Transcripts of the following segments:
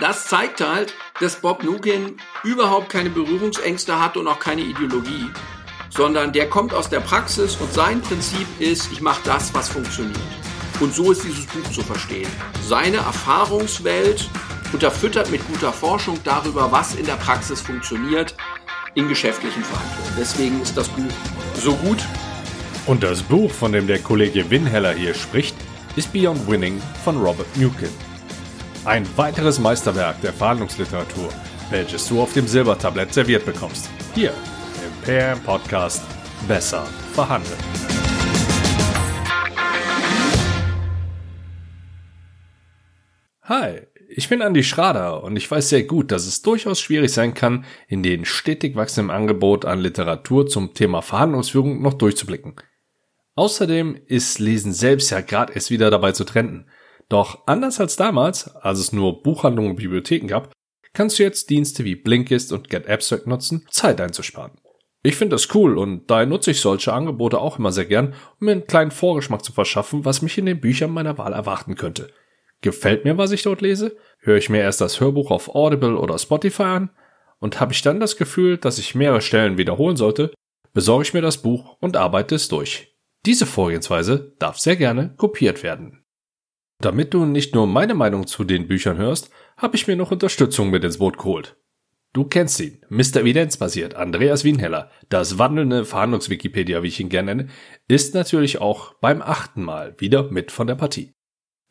das zeigt halt, dass Bob Nukin überhaupt keine Berührungsängste hat und auch keine Ideologie, sondern der kommt aus der Praxis und sein Prinzip ist, ich mache das, was funktioniert. Und so ist dieses Buch zu verstehen. Seine Erfahrungswelt unterfüttert mit guter Forschung darüber, was in der Praxis funktioniert in geschäftlichen Verhandlungen. Deswegen ist das Buch so gut. Und das Buch, von dem der Kollege Winheller hier spricht, ist Beyond Winning von Robert Newkin. Ein weiteres Meisterwerk der Verhandlungsliteratur, welches du auf dem Silbertablett serviert bekommst. Hier im PM Podcast Besser verhandeln. Hi, ich bin Andi Schrader und ich weiß sehr gut, dass es durchaus schwierig sein kann, in den stetig wachsenden Angebot an Literatur zum Thema Verhandlungsführung noch durchzublicken. Außerdem ist Lesen selbst ja gerade erst wieder dabei zu trenden. Doch anders als damals, als es nur Buchhandlungen und Bibliotheken gab, kannst du jetzt Dienste wie Blinkist und Get Abstract nutzen, Zeit einzusparen. Ich finde das cool und daher nutze ich solche Angebote auch immer sehr gern, um mir einen kleinen Vorgeschmack zu verschaffen, was mich in den Büchern meiner Wahl erwarten könnte – Gefällt mir, was ich dort lese? Höre ich mir erst das Hörbuch auf Audible oder Spotify an? Und habe ich dann das Gefühl, dass ich mehrere Stellen wiederholen sollte, besorge ich mir das Buch und arbeite es durch. Diese Vorgehensweise darf sehr gerne kopiert werden. Damit du nicht nur meine Meinung zu den Büchern hörst, habe ich mir noch Unterstützung mit ins Boot geholt. Du kennst ihn, Mr. Evidenzbasiert, Andreas Wienheller, das wandelnde Verhandlungswikipedia, wie ich ihn gerne nenne, ist natürlich auch beim achten Mal wieder mit von der Partie.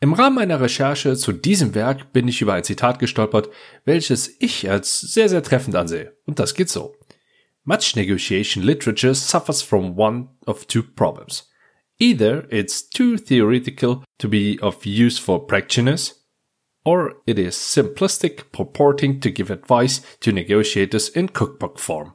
Im Rahmen meiner Recherche zu diesem Werk bin ich über ein Zitat gestolpert, welches ich als sehr, sehr treffend ansehe. Und das geht so. Much negotiation literature suffers from one of two problems. Either it's too theoretical to be of use for practitioners, or it is simplistic purporting to give advice to negotiators in cookbook form.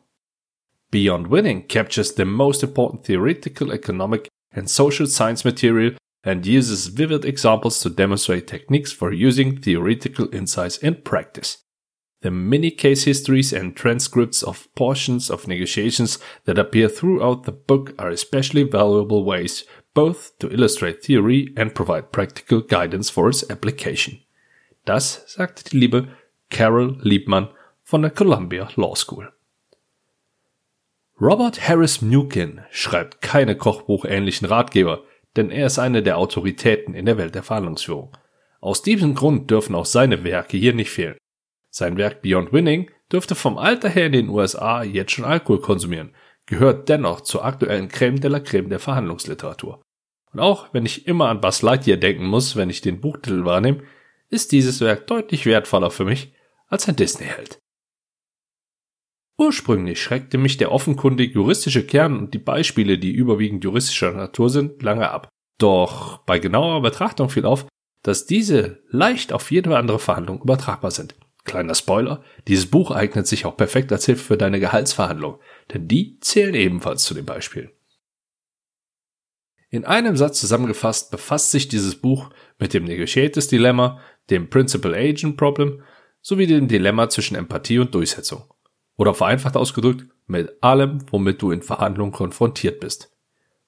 Beyond Winning captures the most important theoretical, economic, and social science material and uses vivid examples to demonstrate techniques for using theoretical insights in practice. The many case histories and transcripts of portions of negotiations that appear throughout the book are especially valuable ways both to illustrate theory and provide practical guidance for its application. Das sagte die liebe Carol Liebmann von der Columbia Law School. Robert Harris Mukin schreibt keine kochbuchähnlichen Ratgeber, denn er ist eine der Autoritäten in der Welt der Verhandlungsführung. Aus diesem Grund dürfen auch seine Werke hier nicht fehlen. Sein Werk Beyond Winning dürfte vom Alter her in den USA jetzt schon Alkohol konsumieren, gehört dennoch zur aktuellen Creme de la Creme der Verhandlungsliteratur. Und auch wenn ich immer an Buzz Lightyear denken muss, wenn ich den Buchtitel wahrnehme, ist dieses Werk deutlich wertvoller für mich als ein Disney-Held. Ursprünglich schreckte mich der offenkundig juristische Kern und die Beispiele, die überwiegend juristischer Natur sind, lange ab. Doch bei genauer Betrachtung fiel auf, dass diese leicht auf jede andere Verhandlung übertragbar sind. Kleiner Spoiler, dieses Buch eignet sich auch perfekt als Hilfe für deine Gehaltsverhandlung, denn die zählen ebenfalls zu den Beispielen. In einem Satz zusammengefasst befasst sich dieses Buch mit dem Negotiators Dilemma, dem Principal Agent Problem sowie dem Dilemma zwischen Empathie und Durchsetzung. Oder vereinfacht ausgedrückt, mit allem, womit du in Verhandlungen konfrontiert bist.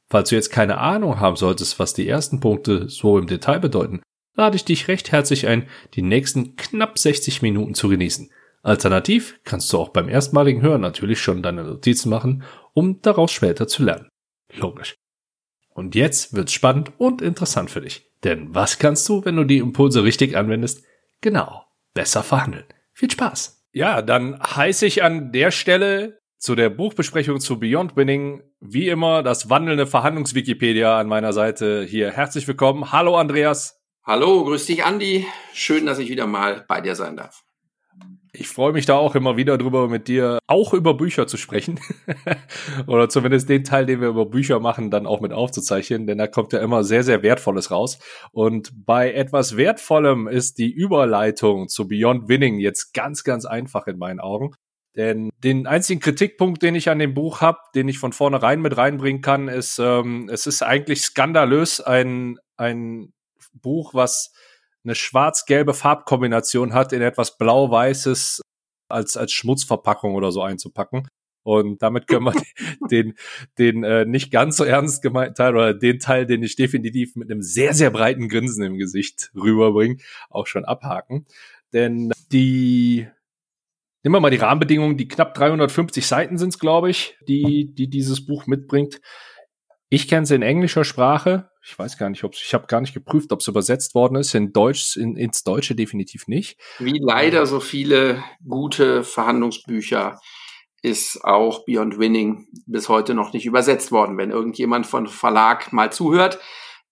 Falls du jetzt keine Ahnung haben solltest, was die ersten Punkte so im Detail bedeuten, lade ich dich recht herzlich ein, die nächsten knapp 60 Minuten zu genießen. Alternativ kannst du auch beim erstmaligen Hören natürlich schon deine Notizen machen, um daraus später zu lernen. Logisch. Und jetzt wird's spannend und interessant für dich. Denn was kannst du, wenn du die Impulse richtig anwendest? Genau, besser verhandeln. Viel Spaß! Ja, dann heiße ich an der Stelle zu der Buchbesprechung zu Beyond Winning wie immer das wandelnde Verhandlungswikipedia an meiner Seite hier. Herzlich willkommen. Hallo Andreas. Hallo, grüß dich Andi. Schön, dass ich wieder mal bei dir sein darf. Ich freue mich da auch immer wieder drüber, mit dir auch über Bücher zu sprechen. Oder zumindest den Teil, den wir über Bücher machen, dann auch mit aufzuzeichnen, denn da kommt ja immer sehr, sehr Wertvolles raus. Und bei etwas Wertvollem ist die Überleitung zu Beyond Winning jetzt ganz, ganz einfach in meinen Augen. Denn den einzigen Kritikpunkt, den ich an dem Buch habe, den ich von vornherein mit reinbringen kann, ist, ähm, es ist eigentlich skandalös, ein, ein Buch, was eine schwarz-gelbe Farbkombination hat, in etwas blau-weißes als, als Schmutzverpackung oder so einzupacken. Und damit können wir den, den äh, nicht ganz so ernst gemeinten Teil oder den Teil, den ich definitiv mit einem sehr, sehr breiten Grinsen im Gesicht rüberbringe, auch schon abhaken. denn die Nehmen wir mal die Rahmenbedingungen, die knapp 350 Seiten sind es, glaube ich, die, die dieses Buch mitbringt. Ich kenne sie in englischer Sprache. Ich weiß gar nicht, ob ich habe gar nicht geprüft, ob es übersetzt worden ist. In Deutsch, in, ins Deutsche definitiv nicht. Wie leider so viele gute Verhandlungsbücher ist auch Beyond Winning bis heute noch nicht übersetzt worden. Wenn irgendjemand von Verlag mal zuhört,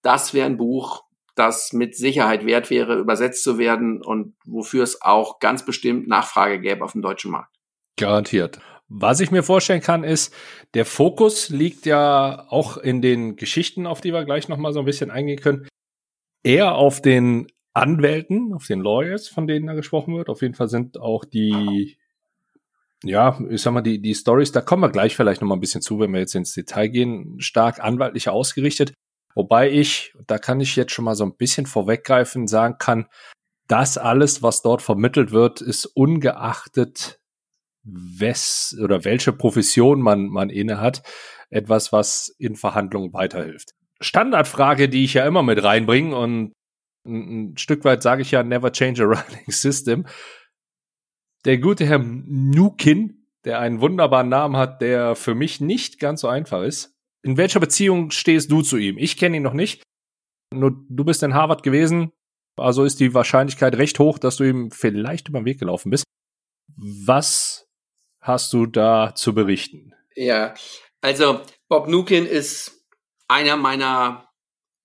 das wäre ein Buch, das mit Sicherheit wert wäre, übersetzt zu werden und wofür es auch ganz bestimmt Nachfrage gäbe auf dem deutschen Markt. Garantiert. Was ich mir vorstellen kann, ist, der Fokus liegt ja auch in den Geschichten, auf die wir gleich nochmal so ein bisschen eingehen können, eher auf den Anwälten, auf den Lawyers, von denen da gesprochen wird. Auf jeden Fall sind auch die, ja, ich sag mal, die, die Stories, da kommen wir gleich vielleicht nochmal ein bisschen zu, wenn wir jetzt ins Detail gehen, stark anwaltlich ausgerichtet. Wobei ich, da kann ich jetzt schon mal so ein bisschen vorweggreifen, sagen kann, das alles, was dort vermittelt wird, ist ungeachtet wes oder welche Profession man, man inne hat, etwas, was in Verhandlungen weiterhilft. Standardfrage, die ich ja immer mit reinbringe und ein, Stück weit sage ich ja never change a running system. Der gute Herr Nukin, der einen wunderbaren Namen hat, der für mich nicht ganz so einfach ist, in welcher Beziehung stehst du zu ihm? Ich kenne ihn noch nicht. Nur du bist in Harvard gewesen, also ist die Wahrscheinlichkeit recht hoch, dass du ihm vielleicht über den Weg gelaufen bist. Was hast du da zu berichten? Ja, also Bob Nukin ist einer meiner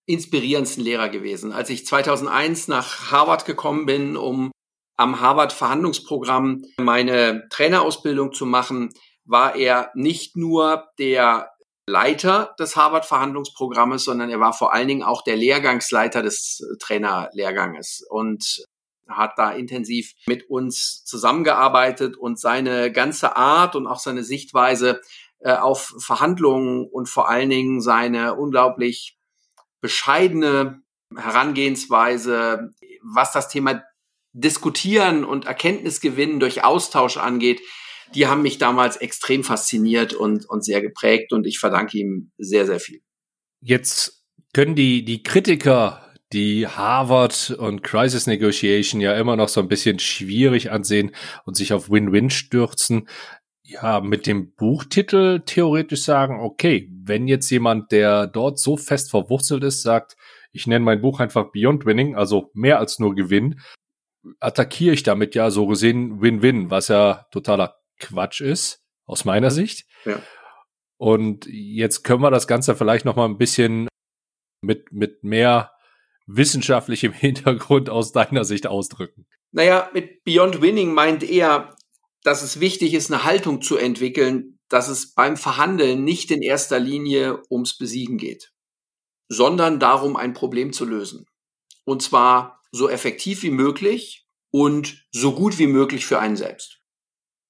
inspirierendsten Lehrer gewesen. Als ich 2001 nach Harvard gekommen bin, um am Harvard Verhandlungsprogramm meine Trainerausbildung zu machen, war er nicht nur der Leiter des Harvard-Verhandlungsprogrammes, sondern er war vor allen Dingen auch der Lehrgangsleiter des Trainerlehrganges und hat da intensiv mit uns zusammengearbeitet und seine ganze Art und auch seine Sichtweise äh, auf Verhandlungen und vor allen Dingen seine unglaublich bescheidene Herangehensweise, was das Thema Diskutieren und Erkenntnisgewinnen durch Austausch angeht, die haben mich damals extrem fasziniert und, und sehr geprägt und ich verdanke ihm sehr, sehr viel. Jetzt können die, die Kritiker die Harvard und Crisis Negotiation ja immer noch so ein bisschen schwierig ansehen und sich auf Win-Win stürzen. Ja, mit dem Buchtitel theoretisch sagen, okay, wenn jetzt jemand, der dort so fest verwurzelt ist, sagt, ich nenne mein Buch einfach Beyond Winning, also mehr als nur Gewinn, attackiere ich damit ja so gesehen Win-Win, was ja totaler Quatsch ist, aus meiner Sicht. Ja. Und jetzt können wir das Ganze vielleicht noch mal ein bisschen mit, mit mehr wissenschaftlichem Hintergrund aus deiner Sicht ausdrücken. Naja, mit Beyond Winning meint er, dass es wichtig ist, eine Haltung zu entwickeln, dass es beim Verhandeln nicht in erster Linie ums Besiegen geht, sondern darum, ein Problem zu lösen. Und zwar so effektiv wie möglich und so gut wie möglich für einen selbst.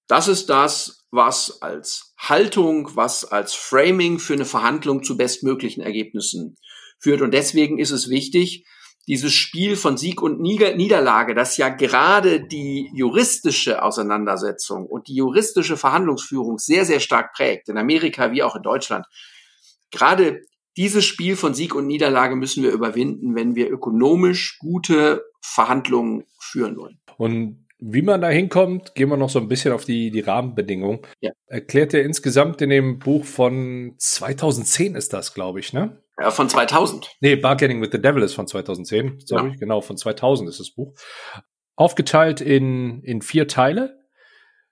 Das ist das, was als Haltung, was als Framing für eine Verhandlung zu bestmöglichen Ergebnissen führt. Und deswegen ist es wichtig, dieses Spiel von Sieg und Niederlage, das ja gerade die juristische Auseinandersetzung und die juristische Verhandlungsführung sehr, sehr stark prägt, in Amerika wie auch in Deutschland. Gerade dieses Spiel von Sieg und Niederlage müssen wir überwinden, wenn wir ökonomisch gute Verhandlungen führen wollen. Und wie man da hinkommt, gehen wir noch so ein bisschen auf die, die Rahmenbedingungen. Ja. Erklärt er insgesamt in dem Buch von 2010 ist das, glaube ich, ne? Ja, von 2000. Nee, Bargaining with the Devil ist von 2010, sorry, ja. genau, von 2000 ist das Buch. Aufgeteilt in, in vier Teile.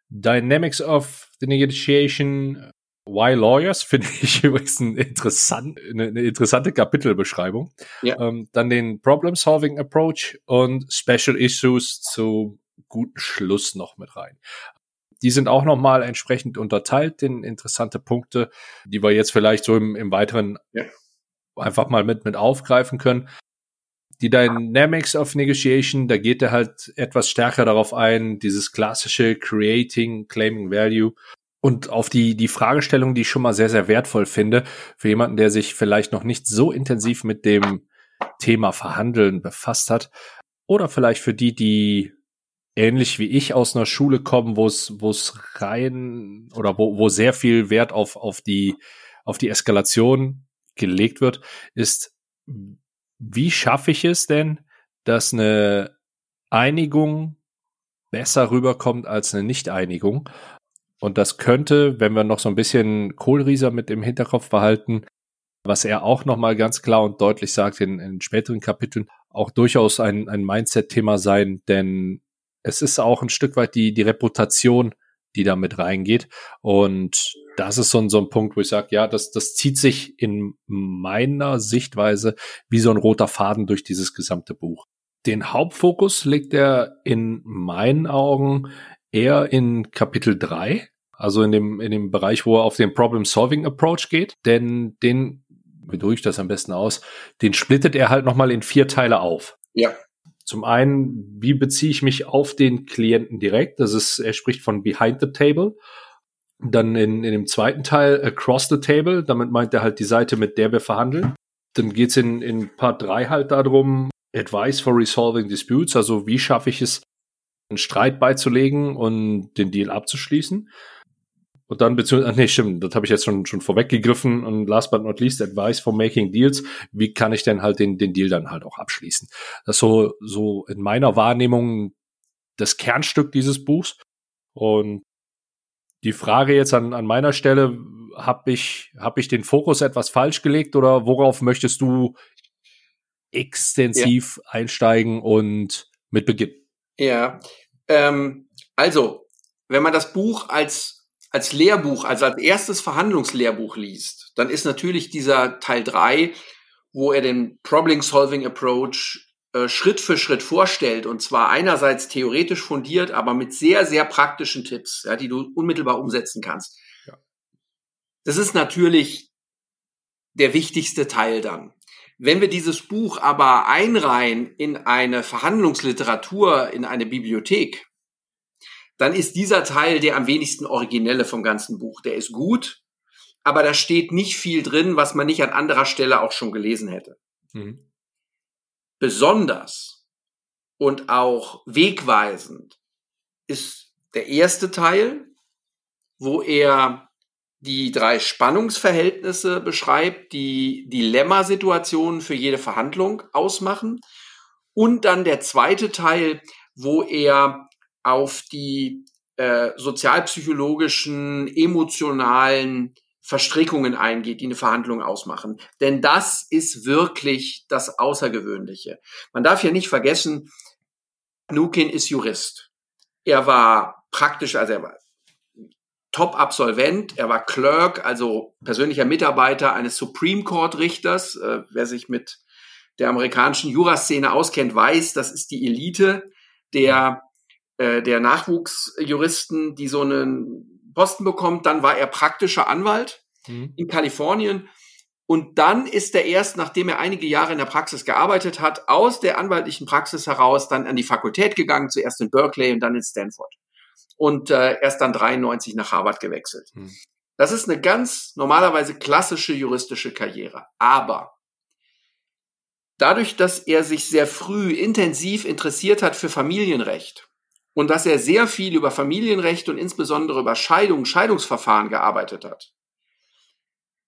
Dynamics of the Negotiation, Why Lawyers finde ich übrigens ein interessant, eine, eine interessante Kapitelbeschreibung. Ja. Ähm, dann den Problem Solving Approach und Special Issues zu guten Schluss noch mit rein. Die sind auch nochmal entsprechend unterteilt in interessante Punkte, die wir jetzt vielleicht so im, im weiteren ja. einfach mal mit, mit aufgreifen können. Die Dynamics of Negotiation, da geht er halt etwas stärker darauf ein, dieses klassische Creating, Claiming Value und auf die, die Fragestellung, die ich schon mal sehr, sehr wertvoll finde, für jemanden, der sich vielleicht noch nicht so intensiv mit dem Thema Verhandeln befasst hat. Oder vielleicht für die, die ähnlich wie ich aus einer Schule kommen, wo es wo es rein oder wo wo sehr viel Wert auf auf die auf die Eskalation gelegt wird, ist wie schaffe ich es denn, dass eine Einigung besser rüberkommt als eine Nichteinigung. Und das könnte, wenn wir noch so ein bisschen Kohlrieser mit im Hinterkopf behalten, was er auch nochmal ganz klar und deutlich sagt in, in späteren Kapiteln, auch durchaus ein, ein Mindset-Thema sein, denn es ist auch ein Stück weit die, die Reputation, die da mit reingeht. Und das ist so ein, so ein Punkt, wo ich sage, ja, das, das zieht sich in meiner Sichtweise wie so ein roter Faden durch dieses gesamte Buch. Den Hauptfokus legt er in meinen Augen eher in Kapitel 3, also in dem, in dem Bereich, wo er auf den Problem-Solving-Approach geht, denn den, wie drücke ich das am besten aus, den splittet er halt nochmal in vier Teile auf. Ja. Zum einen, wie beziehe ich mich auf den Klienten direkt? Das ist, er spricht von behind the table. Dann in, in dem zweiten Teil across the table. Damit meint er halt die Seite, mit der wir verhandeln. Dann geht's in, in Part 3 halt darum, Advice for Resolving Disputes. Also wie schaffe ich es, einen Streit beizulegen und den Deal abzuschließen. Und dann beziehungsweise, nee, stimmt, das habe ich jetzt schon, schon vorweggegriffen und last but not least, Advice for Making Deals. Wie kann ich denn halt den, den Deal dann halt auch abschließen? Das ist so, so in meiner Wahrnehmung das Kernstück dieses Buchs. Und die Frage jetzt an, an meiner Stelle, habe ich, hab ich den Fokus etwas falsch gelegt oder worauf möchtest du extensiv ja. einsteigen und mit beginnen? Ja, ähm, also, wenn man das Buch als, als Lehrbuch, also als erstes Verhandlungslehrbuch liest, dann ist natürlich dieser Teil drei, wo er den Problem-Solving Approach äh, Schritt für Schritt vorstellt, und zwar einerseits theoretisch fundiert, aber mit sehr, sehr praktischen Tipps, ja, die du unmittelbar umsetzen kannst. Ja. Das ist natürlich der wichtigste Teil dann. Wenn wir dieses Buch aber einreihen in eine Verhandlungsliteratur, in eine Bibliothek, dann ist dieser Teil der am wenigsten originelle vom ganzen Buch. Der ist gut, aber da steht nicht viel drin, was man nicht an anderer Stelle auch schon gelesen hätte. Mhm. Besonders und auch wegweisend ist der erste Teil, wo er die drei Spannungsverhältnisse beschreibt, die Dilemmasituationen für jede Verhandlung ausmachen. Und dann der zweite Teil, wo er auf die äh, sozialpsychologischen, emotionalen Verstrickungen eingeht, die eine Verhandlung ausmachen. Denn das ist wirklich das Außergewöhnliche. Man darf ja nicht vergessen, Nukin ist Jurist. Er war praktisch, also er war Top-Absolvent. Er war Clerk, also persönlicher Mitarbeiter eines Supreme Court-Richters. Äh, wer sich mit der amerikanischen Juraszene auskennt, weiß, das ist die Elite der, äh, der Nachwuchsjuristen, die so einen Posten bekommt. Dann war er praktischer Anwalt mhm. in Kalifornien. Und dann ist er erst, nachdem er einige Jahre in der Praxis gearbeitet hat, aus der anwaltlichen Praxis heraus dann an die Fakultät gegangen, zuerst in Berkeley und dann in Stanford und äh, erst dann 93 nach Harvard gewechselt. Hm. Das ist eine ganz normalerweise klassische juristische Karriere. Aber dadurch, dass er sich sehr früh intensiv interessiert hat für Familienrecht und dass er sehr viel über Familienrecht und insbesondere über Scheidung, Scheidungsverfahren gearbeitet hat,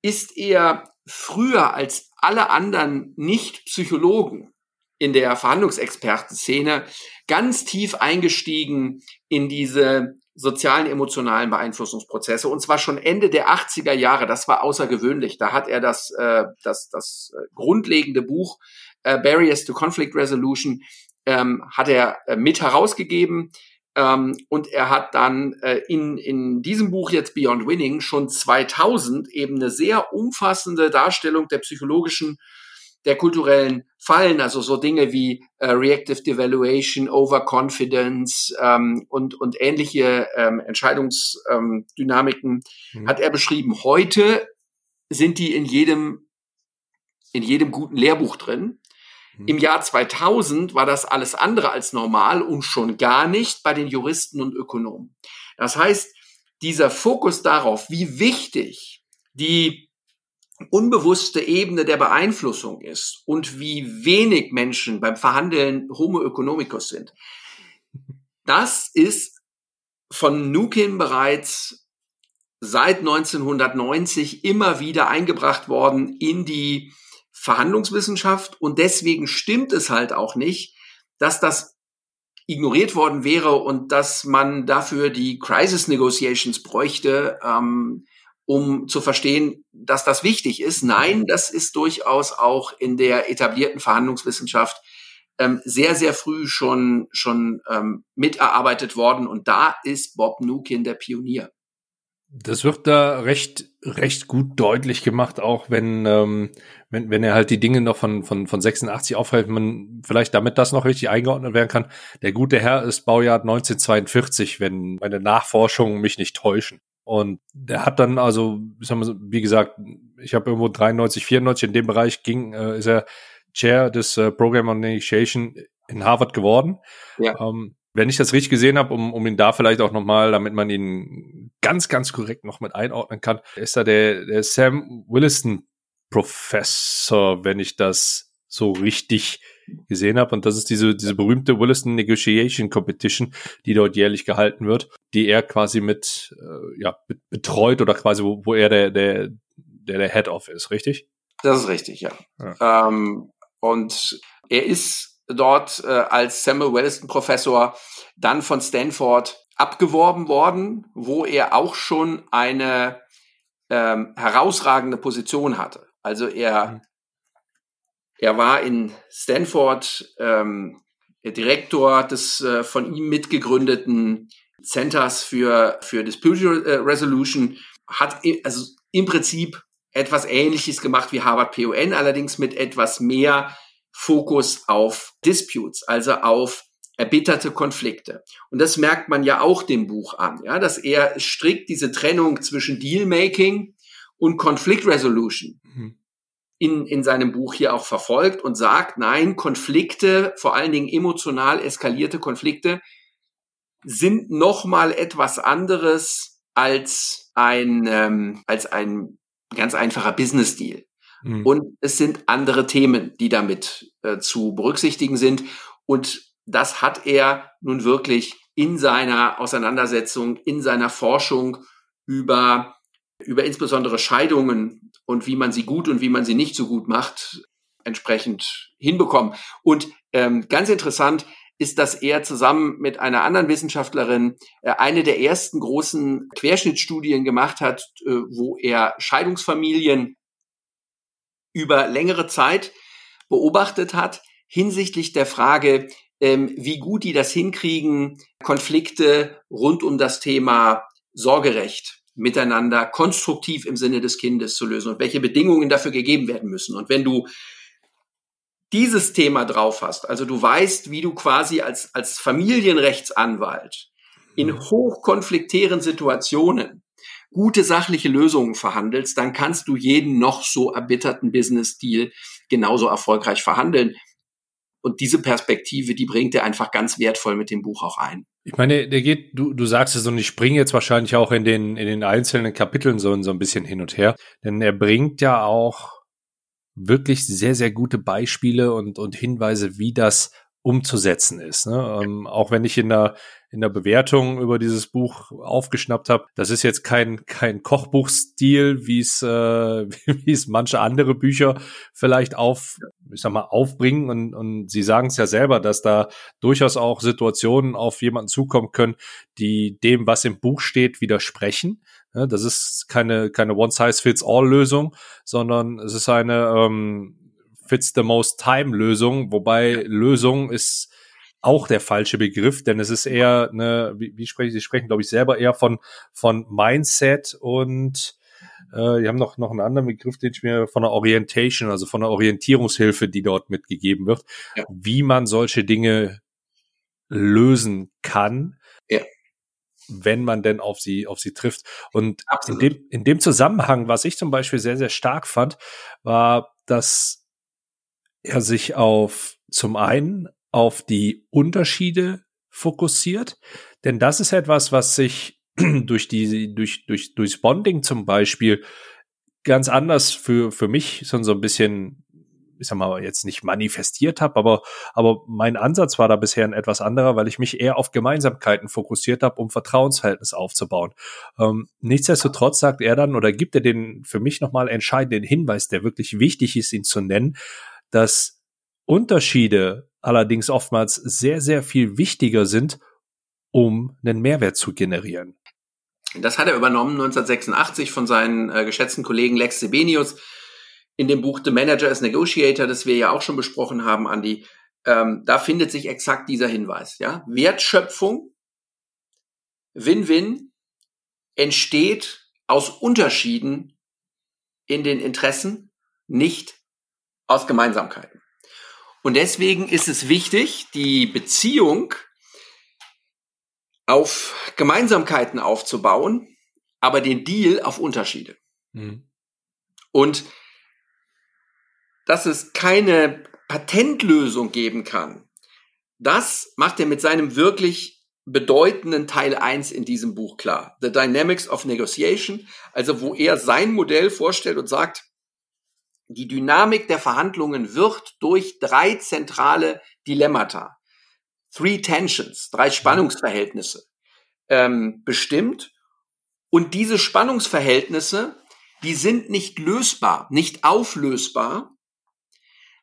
ist er früher als alle anderen Nicht-Psychologen in der Verhandlungsexpertenszene ganz tief eingestiegen in diese sozialen, emotionalen Beeinflussungsprozesse. Und zwar schon Ende der 80er Jahre. Das war außergewöhnlich. Da hat er das, äh, das, das äh, grundlegende Buch äh, Barriers to Conflict Resolution ähm, hat er äh, mit herausgegeben. Ähm, und er hat dann äh, in, in diesem Buch jetzt Beyond Winning schon 2000 eben eine sehr umfassende Darstellung der psychologischen der kulturellen Fallen, also so Dinge wie äh, Reactive Devaluation, Overconfidence ähm, und, und ähnliche ähm, Entscheidungsdynamiken ähm, mhm. hat er beschrieben. Heute sind die in jedem, in jedem guten Lehrbuch drin. Mhm. Im Jahr 2000 war das alles andere als normal und schon gar nicht bei den Juristen und Ökonomen. Das heißt, dieser Fokus darauf, wie wichtig die unbewusste Ebene der Beeinflussung ist und wie wenig Menschen beim Verhandeln Homo economicus sind. Das ist von Nukin bereits seit 1990 immer wieder eingebracht worden in die Verhandlungswissenschaft und deswegen stimmt es halt auch nicht, dass das ignoriert worden wäre und dass man dafür die Crisis Negotiations bräuchte, ähm, um zu verstehen, dass das wichtig ist. Nein, das ist durchaus auch in der etablierten Verhandlungswissenschaft ähm, sehr, sehr früh schon, schon ähm, miterarbeitet worden. Und da ist Bob Nukin der Pionier. Das wird da recht, recht gut deutlich gemacht, auch wenn, ähm, wenn, wenn er halt die Dinge noch von, von, von 86 aufhält, man vielleicht damit das noch richtig eingeordnet werden kann. Der gute Herr ist Baujahr 1942, wenn meine Nachforschungen mich nicht täuschen. Und der hat dann also, wie gesagt, ich habe irgendwo 93, 94 in dem Bereich ging, äh, ist er Chair des äh, Program on Initiation in Harvard geworden. Ja. Ähm, wenn ich das richtig gesehen habe, um, um ihn da vielleicht auch nochmal, damit man ihn ganz, ganz korrekt noch mit einordnen kann, ist da der, der Sam Williston Professor, wenn ich das so richtig gesehen habe. Und das ist diese, diese berühmte Williston Negotiation Competition, die dort jährlich gehalten wird, die er quasi mit, äh, ja, betreut oder quasi, wo, wo er der, der, der, der Head of ist, richtig? Das ist richtig, ja. ja. Ähm, und er ist dort äh, als Samuel Wellston Professor dann von Stanford abgeworben worden, wo er auch schon eine ähm, herausragende Position hatte. Also er, mhm. er war in Stanford ähm, Direktor des äh, von ihm mitgegründeten Centers für, für Dispute Resolution, hat also im Prinzip etwas Ähnliches gemacht wie Harvard PON, allerdings mit etwas mehr Fokus auf Disputes, also auf erbitterte Konflikte. Und das merkt man ja auch dem Buch an, ja, dass er strikt diese Trennung zwischen Dealmaking und Conflict Resolution mhm. in, in seinem Buch hier auch verfolgt und sagt, nein, Konflikte, vor allen Dingen emotional eskalierte Konflikte, sind nochmal etwas anderes als ein, ähm, als ein ganz einfacher Business Deal. Mhm. Und es sind andere Themen, die damit äh, zu berücksichtigen sind. Und das hat er nun wirklich in seiner Auseinandersetzung, in seiner Forschung über, über insbesondere Scheidungen und wie man sie gut und wie man sie nicht so gut macht, entsprechend hinbekommen. Und ähm, ganz interessant ist, dass er zusammen mit einer anderen Wissenschaftlerin äh, eine der ersten großen Querschnittstudien gemacht hat, äh, wo er Scheidungsfamilien über längere Zeit beobachtet hat hinsichtlich der Frage, ähm, wie gut die das hinkriegen, Konflikte rund um das Thema Sorgerecht miteinander konstruktiv im Sinne des Kindes zu lösen und welche Bedingungen dafür gegeben werden müssen. Und wenn du dieses Thema drauf hast, also du weißt, wie du quasi als, als Familienrechtsanwalt in mhm. hochkonfliktären Situationen gute sachliche Lösungen verhandelst, dann kannst du jeden noch so erbitterten Business-Deal genauso erfolgreich verhandeln. Und diese Perspektive, die bringt er einfach ganz wertvoll mit dem Buch auch ein. Ich meine, der geht, du, du sagst es und ich springe jetzt wahrscheinlich auch in den, in den einzelnen Kapiteln so, so ein bisschen hin und her, denn er bringt ja auch wirklich sehr, sehr gute Beispiele und, und Hinweise, wie das umzusetzen ist. Ne? Ähm, auch wenn ich in der in der Bewertung über dieses Buch aufgeschnappt habe, das ist jetzt kein kein Kochbuchstil, wie es äh, wie es manche andere Bücher vielleicht auf ich sag mal aufbringen und und sie sagen es ja selber, dass da durchaus auch Situationen auf jemanden zukommen können, die dem was im Buch steht widersprechen. Ja, das ist keine keine One Size Fits All Lösung, sondern es ist eine ähm, fits the most time Lösung, wobei. Lösung ist auch der falsche Begriff, denn es ist eher eine, wie, wie sprechen Sie sprechen, glaube ich, selber eher von von Mindset und äh, die haben noch noch einen anderen Begriff, den ich mir von der Orientation, also von der Orientierungshilfe, die dort mitgegeben wird, ja. wie man solche Dinge lösen kann. Ja wenn man denn auf sie, auf sie trifft. Und in dem, in dem Zusammenhang, was ich zum Beispiel sehr, sehr stark fand, war, dass er sich auf zum einen auf die Unterschiede fokussiert, denn das ist etwas, was sich durch die durch durch durchs Bonding zum Beispiel ganz anders für für mich so, so ein bisschen ich sag mal, jetzt nicht manifestiert habe, aber, aber mein Ansatz war da bisher ein etwas anderer, weil ich mich eher auf Gemeinsamkeiten fokussiert habe, um Vertrauensverhältnis aufzubauen. Ähm, nichtsdestotrotz sagt er dann oder gibt er den für mich nochmal entscheidenden Hinweis, der wirklich wichtig ist, ihn zu nennen, dass Unterschiede allerdings oftmals sehr, sehr viel wichtiger sind, um einen Mehrwert zu generieren. Das hat er übernommen 1986 von seinen äh, geschätzten Kollegen Lex Sebenius in dem Buch The Manager as Negotiator, das wir ja auch schon besprochen haben, Andy. Ähm, da findet sich exakt dieser Hinweis. Ja? Wertschöpfung, Win-Win, entsteht aus Unterschieden in den Interessen, nicht aus Gemeinsamkeiten. Und deswegen ist es wichtig, die Beziehung auf Gemeinsamkeiten aufzubauen, aber den Deal auf Unterschiede. Mhm. Und dass es keine Patentlösung geben kann, das macht er mit seinem wirklich bedeutenden Teil 1 in diesem Buch klar. The Dynamics of Negotiation, also wo er sein Modell vorstellt und sagt, die Dynamik der Verhandlungen wird durch drei zentrale Dilemmata, three tensions, drei Spannungsverhältnisse ähm, bestimmt. Und diese Spannungsverhältnisse, die sind nicht lösbar, nicht auflösbar,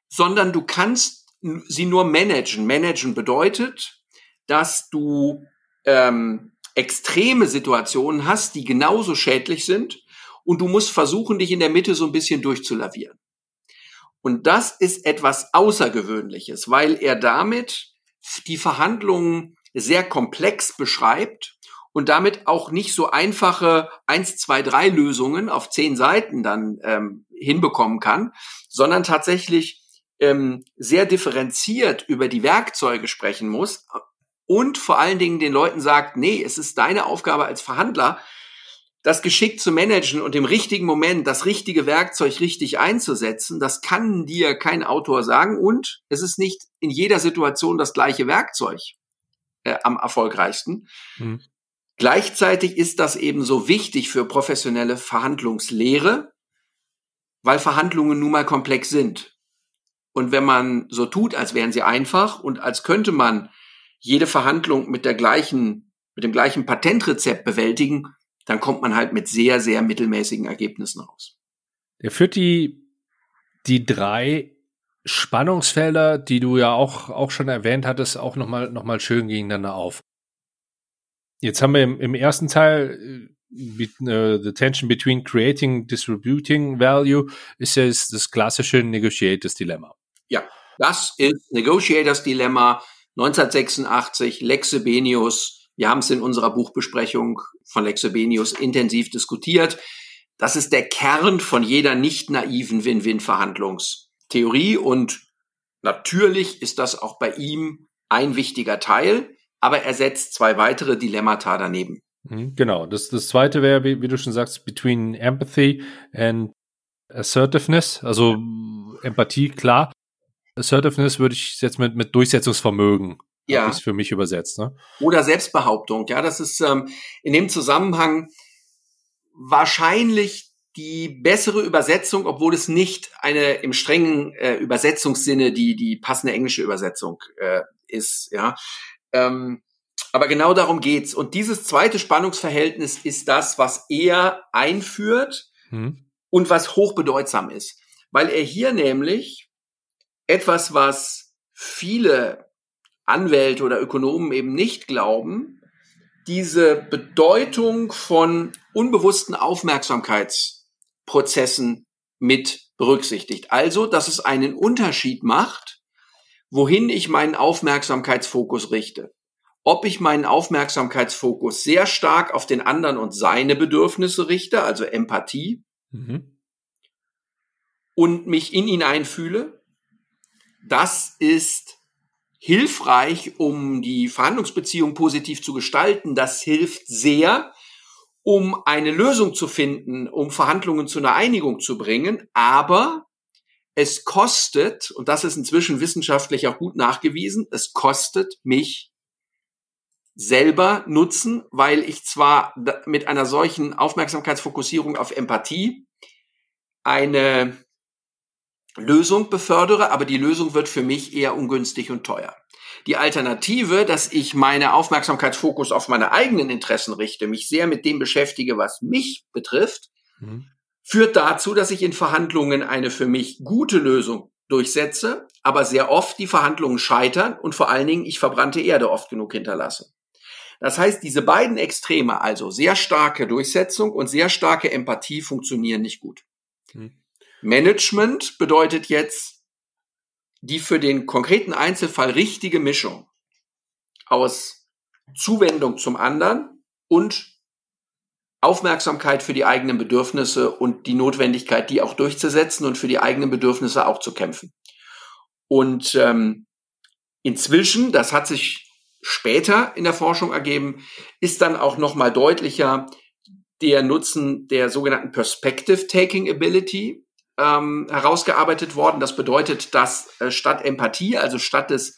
sondern du kannst sie nur managen. Managen bedeutet, dass du ähm, extreme Situationen hast, die genauso schädlich sind und du musst versuchen, dich in der Mitte so ein bisschen durchzulavieren. Und das ist etwas Außergewöhnliches, weil er damit die Verhandlungen sehr komplex beschreibt und damit auch nicht so einfache eins, zwei, drei Lösungen auf zehn Seiten dann ähm, hinbekommen kann, sondern tatsächlich ähm, sehr differenziert über die Werkzeuge sprechen muss und vor allen Dingen den Leuten sagt, nee, es ist deine Aufgabe als Verhandler, das geschickt zu managen und im richtigen Moment das richtige Werkzeug richtig einzusetzen, das kann dir kein Autor sagen und es ist nicht in jeder Situation das gleiche Werkzeug äh, am erfolgreichsten. Mhm. Gleichzeitig ist das eben so wichtig für professionelle Verhandlungslehre, weil Verhandlungen nun mal komplex sind. Und wenn man so tut, als wären sie einfach und als könnte man jede Verhandlung mit der gleichen, mit dem gleichen Patentrezept bewältigen, dann kommt man halt mit sehr, sehr mittelmäßigen Ergebnissen raus. Er führt die, die drei Spannungsfelder, die du ja auch, auch schon erwähnt hattest, auch nochmal, noch mal schön gegeneinander auf. Jetzt haben wir im, im ersten Teil uh, the tension between creating distributing value ist ja das klassische Negotiators Dilemma. Ja, das ist Negotiators Dilemma 1986, Lexebenius, wir haben es in unserer Buchbesprechung von Lexebenius intensiv diskutiert. Das ist der Kern von jeder nicht naiven Win-Win-Verhandlungstheorie und natürlich ist das auch bei ihm ein wichtiger Teil, aber er setzt zwei weitere Dilemmata daneben. Mhm, genau, das, das zweite wäre, wie, wie du schon sagst, between empathy and assertiveness, also Empathie, klar. Assertiveness würde ich jetzt mit, mit Durchsetzungsvermögen ja. ist für mich übersetzt. Ne? Oder Selbstbehauptung. Ja, das ist ähm, in dem Zusammenhang wahrscheinlich die bessere Übersetzung, obwohl es nicht eine im strengen äh, Übersetzungssinne die die passende englische Übersetzung äh, ist. Ja, ähm, aber genau darum geht's. Und dieses zweite Spannungsverhältnis ist das, was er einführt hm. und was hochbedeutsam ist, weil er hier nämlich etwas, was viele Anwälte oder Ökonomen eben nicht glauben, diese Bedeutung von unbewussten Aufmerksamkeitsprozessen mit berücksichtigt. Also, dass es einen Unterschied macht, wohin ich meinen Aufmerksamkeitsfokus richte. Ob ich meinen Aufmerksamkeitsfokus sehr stark auf den anderen und seine Bedürfnisse richte, also Empathie, mhm. und mich in ihn einfühle, das ist hilfreich, um die Verhandlungsbeziehung positiv zu gestalten. Das hilft sehr, um eine Lösung zu finden, um Verhandlungen zu einer Einigung zu bringen. Aber es kostet, und das ist inzwischen wissenschaftlich auch gut nachgewiesen, es kostet mich selber Nutzen, weil ich zwar mit einer solchen Aufmerksamkeitsfokussierung auf Empathie eine Lösung befördere, aber die Lösung wird für mich eher ungünstig und teuer. Die Alternative, dass ich meine Aufmerksamkeitsfokus auf meine eigenen Interessen richte, mich sehr mit dem beschäftige, was mich betrifft, mhm. führt dazu, dass ich in Verhandlungen eine für mich gute Lösung durchsetze, aber sehr oft die Verhandlungen scheitern und vor allen Dingen ich verbrannte Erde oft genug hinterlasse. Das heißt, diese beiden Extreme, also sehr starke Durchsetzung und sehr starke Empathie, funktionieren nicht gut. Hm. Management bedeutet jetzt die für den konkreten Einzelfall richtige Mischung aus Zuwendung zum anderen und Aufmerksamkeit für die eigenen Bedürfnisse und die Notwendigkeit, die auch durchzusetzen und für die eigenen Bedürfnisse auch zu kämpfen. Und ähm, inzwischen, das hat sich später in der Forschung ergeben, ist dann auch noch mal deutlicher der Nutzen der sogenannten Perspective Taking Ability ähm, herausgearbeitet worden. Das bedeutet, dass äh, statt Empathie, also statt des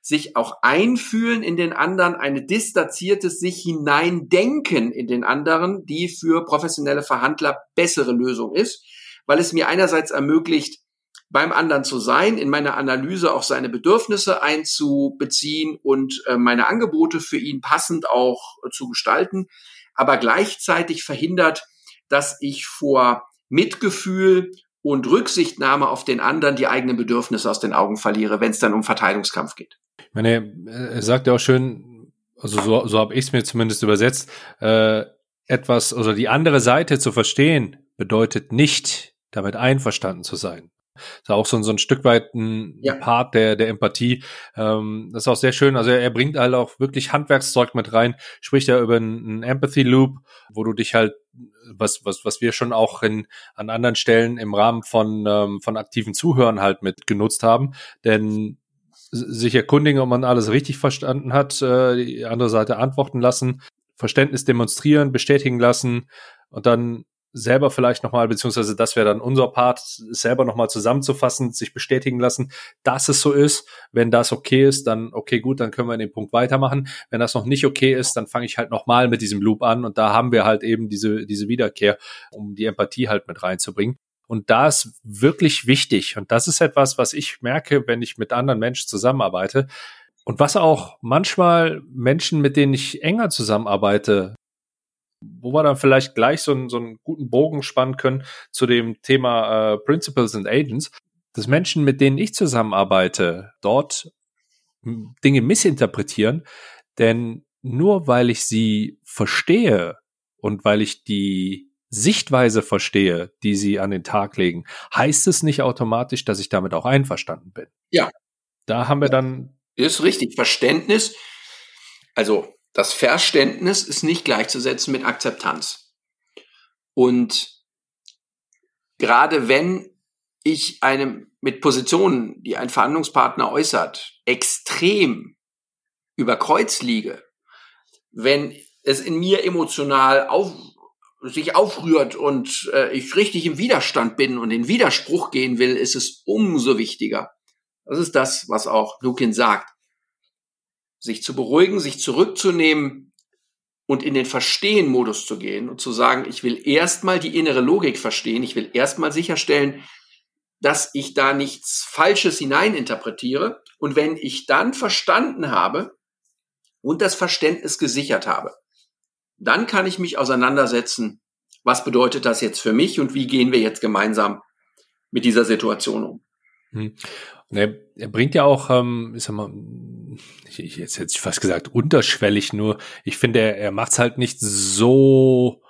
sich auch einfühlen in den anderen, eine distanziertes sich hineindenken in den anderen, die für professionelle Verhandler bessere Lösung ist, weil es mir einerseits ermöglicht, beim anderen zu sein, in meiner Analyse auch seine Bedürfnisse einzubeziehen und äh, meine Angebote für ihn passend auch äh, zu gestalten, aber gleichzeitig verhindert, dass ich vor Mitgefühl und Rücksichtnahme auf den anderen die eigenen Bedürfnisse aus den Augen verliere, wenn es dann um Verteilungskampf geht. Ich meine, er sagt ja auch schön, also so, so habe ich es mir zumindest übersetzt, äh, etwas, also die andere Seite zu verstehen, bedeutet nicht, damit einverstanden zu sein. Das ist auch so, so ein Stück weit ein ja. Part der, der Empathie. Ähm, das ist auch sehr schön. Also er, er bringt halt auch wirklich Handwerkszeug mit rein, spricht ja über einen Empathy Loop, wo du dich halt was, was, was wir schon auch in, an anderen Stellen im Rahmen von, ähm, von aktiven Zuhören halt mit genutzt haben. Denn sich erkundigen, ob man alles richtig verstanden hat, äh, die andere Seite antworten lassen, Verständnis demonstrieren, bestätigen lassen und dann selber vielleicht nochmal, beziehungsweise das wäre dann unser Part, selber nochmal zusammenzufassen, sich bestätigen lassen, dass es so ist. Wenn das okay ist, dann okay, gut, dann können wir in dem Punkt weitermachen. Wenn das noch nicht okay ist, dann fange ich halt nochmal mit diesem Loop an und da haben wir halt eben diese, diese Wiederkehr, um die Empathie halt mit reinzubringen. Und da ist wirklich wichtig. Und das ist etwas, was ich merke, wenn ich mit anderen Menschen zusammenarbeite. Und was auch manchmal Menschen, mit denen ich enger zusammenarbeite, wo wir dann vielleicht gleich so einen, so einen guten Bogen spannen können zu dem Thema äh, Principles and Agents, dass Menschen, mit denen ich zusammenarbeite, dort Dinge missinterpretieren, denn nur weil ich sie verstehe und weil ich die Sichtweise verstehe, die sie an den Tag legen, heißt es nicht automatisch, dass ich damit auch einverstanden bin. Ja. Da haben wir dann. Ist richtig. Verständnis. Also das Verständnis ist nicht gleichzusetzen mit Akzeptanz. Und gerade wenn ich einem mit Positionen, die ein Verhandlungspartner äußert, extrem über Kreuz liege, wenn es in mir emotional auf, sich aufrührt und äh, ich richtig im Widerstand bin und in Widerspruch gehen will, ist es umso wichtiger. Das ist das, was auch Lukin sagt sich zu beruhigen, sich zurückzunehmen und in den Verstehen-Modus zu gehen und zu sagen, ich will erstmal die innere Logik verstehen, ich will erstmal sicherstellen, dass ich da nichts Falsches hineininterpretiere. Und wenn ich dann verstanden habe und das Verständnis gesichert habe, dann kann ich mich auseinandersetzen, was bedeutet das jetzt für mich und wie gehen wir jetzt gemeinsam mit dieser Situation um. Hm. Er, bringt ja auch, ähm, ich sag mal, ich, ich jetzt hätte ich fast gesagt unterschwellig nur. Ich finde, er, er macht es halt nicht so,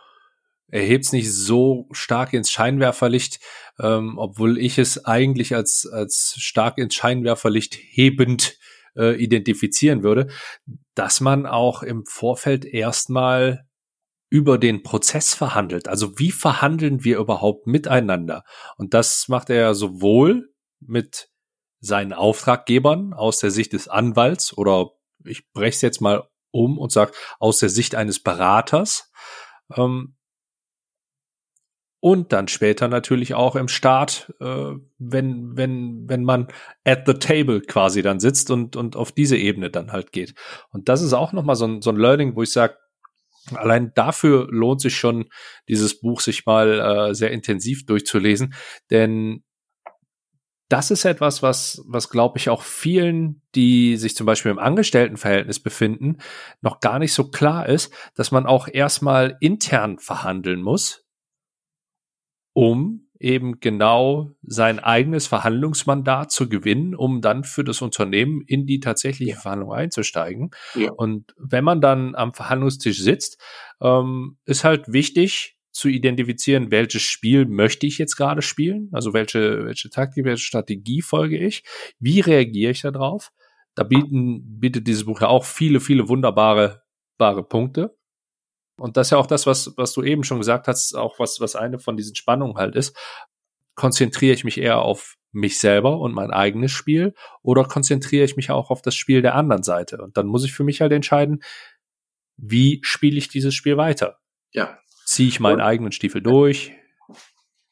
er hebt es nicht so stark ins Scheinwerferlicht, ähm, obwohl ich es eigentlich als als stark ins Scheinwerferlicht hebend äh, identifizieren würde, dass man auch im Vorfeld erstmal über den Prozess verhandelt. Also wie verhandeln wir überhaupt miteinander? Und das macht er sowohl mit seinen Auftraggebern aus der Sicht des Anwalts oder ich breche es jetzt mal um und sage aus der Sicht eines Beraters. Ähm, und dann später natürlich auch im Start, äh, wenn, wenn, wenn man at the table quasi dann sitzt und, und auf diese Ebene dann halt geht. Und das ist auch nochmal so ein, so ein Learning, wo ich sage, allein dafür lohnt sich schon, dieses Buch sich mal äh, sehr intensiv durchzulesen. Denn das ist etwas, was, was glaube ich auch vielen, die sich zum Beispiel im Angestelltenverhältnis befinden, noch gar nicht so klar ist, dass man auch erstmal intern verhandeln muss, um eben genau sein eigenes Verhandlungsmandat zu gewinnen, um dann für das Unternehmen in die tatsächliche. Verhandlung einzusteigen. Ja. Und wenn man dann am Verhandlungstisch sitzt, ähm, ist halt wichtig zu identifizieren, welches Spiel möchte ich jetzt gerade spielen, also welche, welche Taktik, welche Strategie folge ich, wie reagiere ich darauf. Da bieten, bietet dieses Buch ja auch viele, viele wunderbare, wunderbare Punkte. Und das ist ja auch das, was, was du eben schon gesagt hast, auch was, was eine von diesen Spannungen halt ist. Konzentriere ich mich eher auf mich selber und mein eigenes Spiel oder konzentriere ich mich auch auf das Spiel der anderen Seite? Und dann muss ich für mich halt entscheiden, wie spiele ich dieses Spiel weiter? Ja. Ziehe ich meinen und, eigenen Stiefel durch?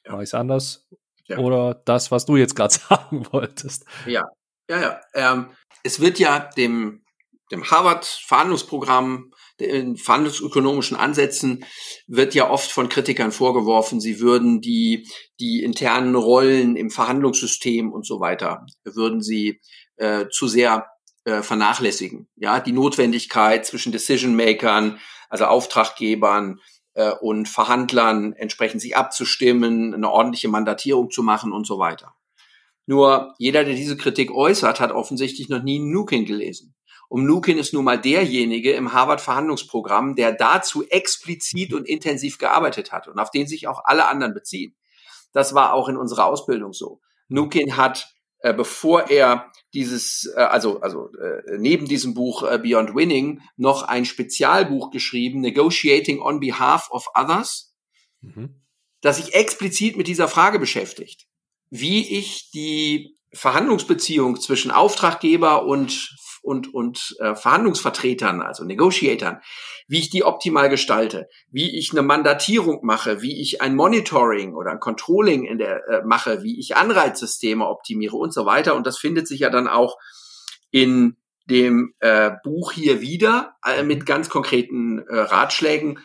Ja. Mache ich es anders? Ja. Oder das, was du jetzt gerade sagen wolltest? Ja, ja, ja. Ähm, es wird ja dem, dem Harvard-Verhandlungsprogramm in verhandlungsökonomischen Ansätzen wird ja oft von Kritikern vorgeworfen, sie würden die, die internen Rollen im Verhandlungssystem und so weiter, würden sie äh, zu sehr äh, vernachlässigen. Ja, die Notwendigkeit zwischen Decision-Makern, also Auftraggebern äh, und Verhandlern entsprechend sich abzustimmen, eine ordentliche Mandatierung zu machen und so weiter. Nur jeder, der diese Kritik äußert, hat offensichtlich noch nie Nukin gelesen. Und Nukin ist nun mal derjenige im Harvard-Verhandlungsprogramm, der dazu explizit und intensiv gearbeitet hat und auf den sich auch alle anderen beziehen. Das war auch in unserer Ausbildung so. Nukin hat, äh, bevor er dieses, äh, also, also äh, neben diesem Buch äh, Beyond Winning noch ein Spezialbuch geschrieben, Negotiating on Behalf of Others, mhm. das sich explizit mit dieser Frage beschäftigt, wie ich die Verhandlungsbeziehung zwischen Auftraggeber und und, und äh, Verhandlungsvertretern, also Negotiatoren, wie ich die optimal gestalte, wie ich eine Mandatierung mache, wie ich ein Monitoring oder ein Controlling in der äh, mache, wie ich Anreizsysteme optimiere und so weiter. Und das findet sich ja dann auch in dem äh, Buch hier wieder äh, mit ganz konkreten äh, Ratschlägen.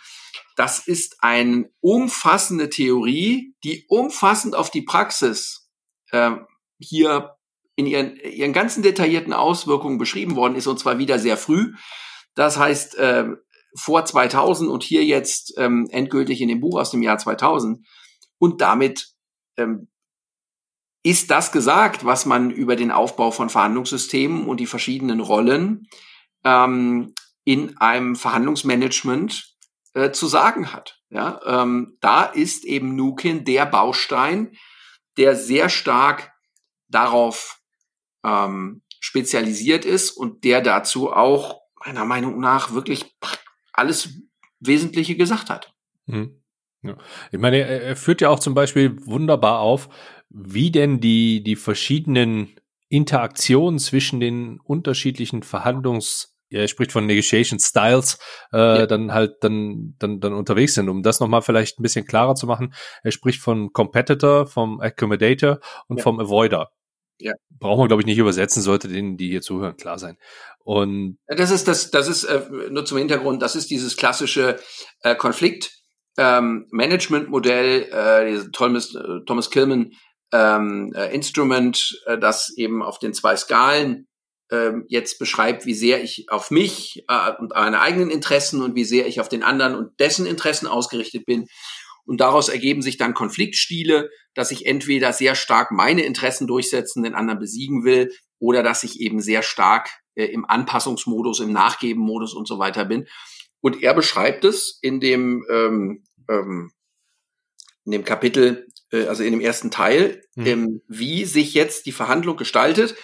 Das ist eine umfassende Theorie, die umfassend auf die Praxis äh, hier in ihren, ihren ganzen detaillierten Auswirkungen beschrieben worden ist, und zwar wieder sehr früh. Das heißt, äh, vor 2000 und hier jetzt ähm, endgültig in dem Buch aus dem Jahr 2000. Und damit ähm, ist das gesagt, was man über den Aufbau von Verhandlungssystemen und die verschiedenen Rollen ähm, in einem Verhandlungsmanagement äh, zu sagen hat. Ja, ähm, da ist eben Nukin der Baustein, der sehr stark darauf ähm, spezialisiert ist und der dazu auch meiner Meinung nach wirklich alles Wesentliche gesagt hat. Hm. Ja. Ich meine, er, er führt ja auch zum Beispiel wunderbar auf, wie denn die, die verschiedenen Interaktionen zwischen den unterschiedlichen Verhandlungs- ja, er spricht von Negotiation Styles, äh, ja. dann halt dann, dann, dann unterwegs sind. Um das nochmal vielleicht ein bisschen klarer zu machen, er spricht von Competitor, vom Accommodator und ja. vom Avoider. Ja. Braucht man, glaube ich, nicht übersetzen, sollte denen, die hier zuhören, klar sein. Und das ist das, das ist äh, nur zum Hintergrund, das ist dieses klassische äh, Konflikt. Ähm, Management-Modell, äh, Thomas, äh, Thomas Kilman ähm, äh, Instrument, äh, das eben auf den zwei Skalen äh, jetzt beschreibt, wie sehr ich auf mich äh, und meine eigenen Interessen und wie sehr ich auf den anderen und dessen Interessen ausgerichtet bin. Und daraus ergeben sich dann Konfliktstile, dass ich entweder sehr stark meine Interessen durchsetzen, den anderen besiegen will, oder dass ich eben sehr stark äh, im Anpassungsmodus, im Nachgebenmodus und so weiter bin. Und er beschreibt es in dem, ähm, ähm, in dem Kapitel, äh, also in dem ersten Teil, mhm. ähm, wie sich jetzt die Verhandlung gestaltet,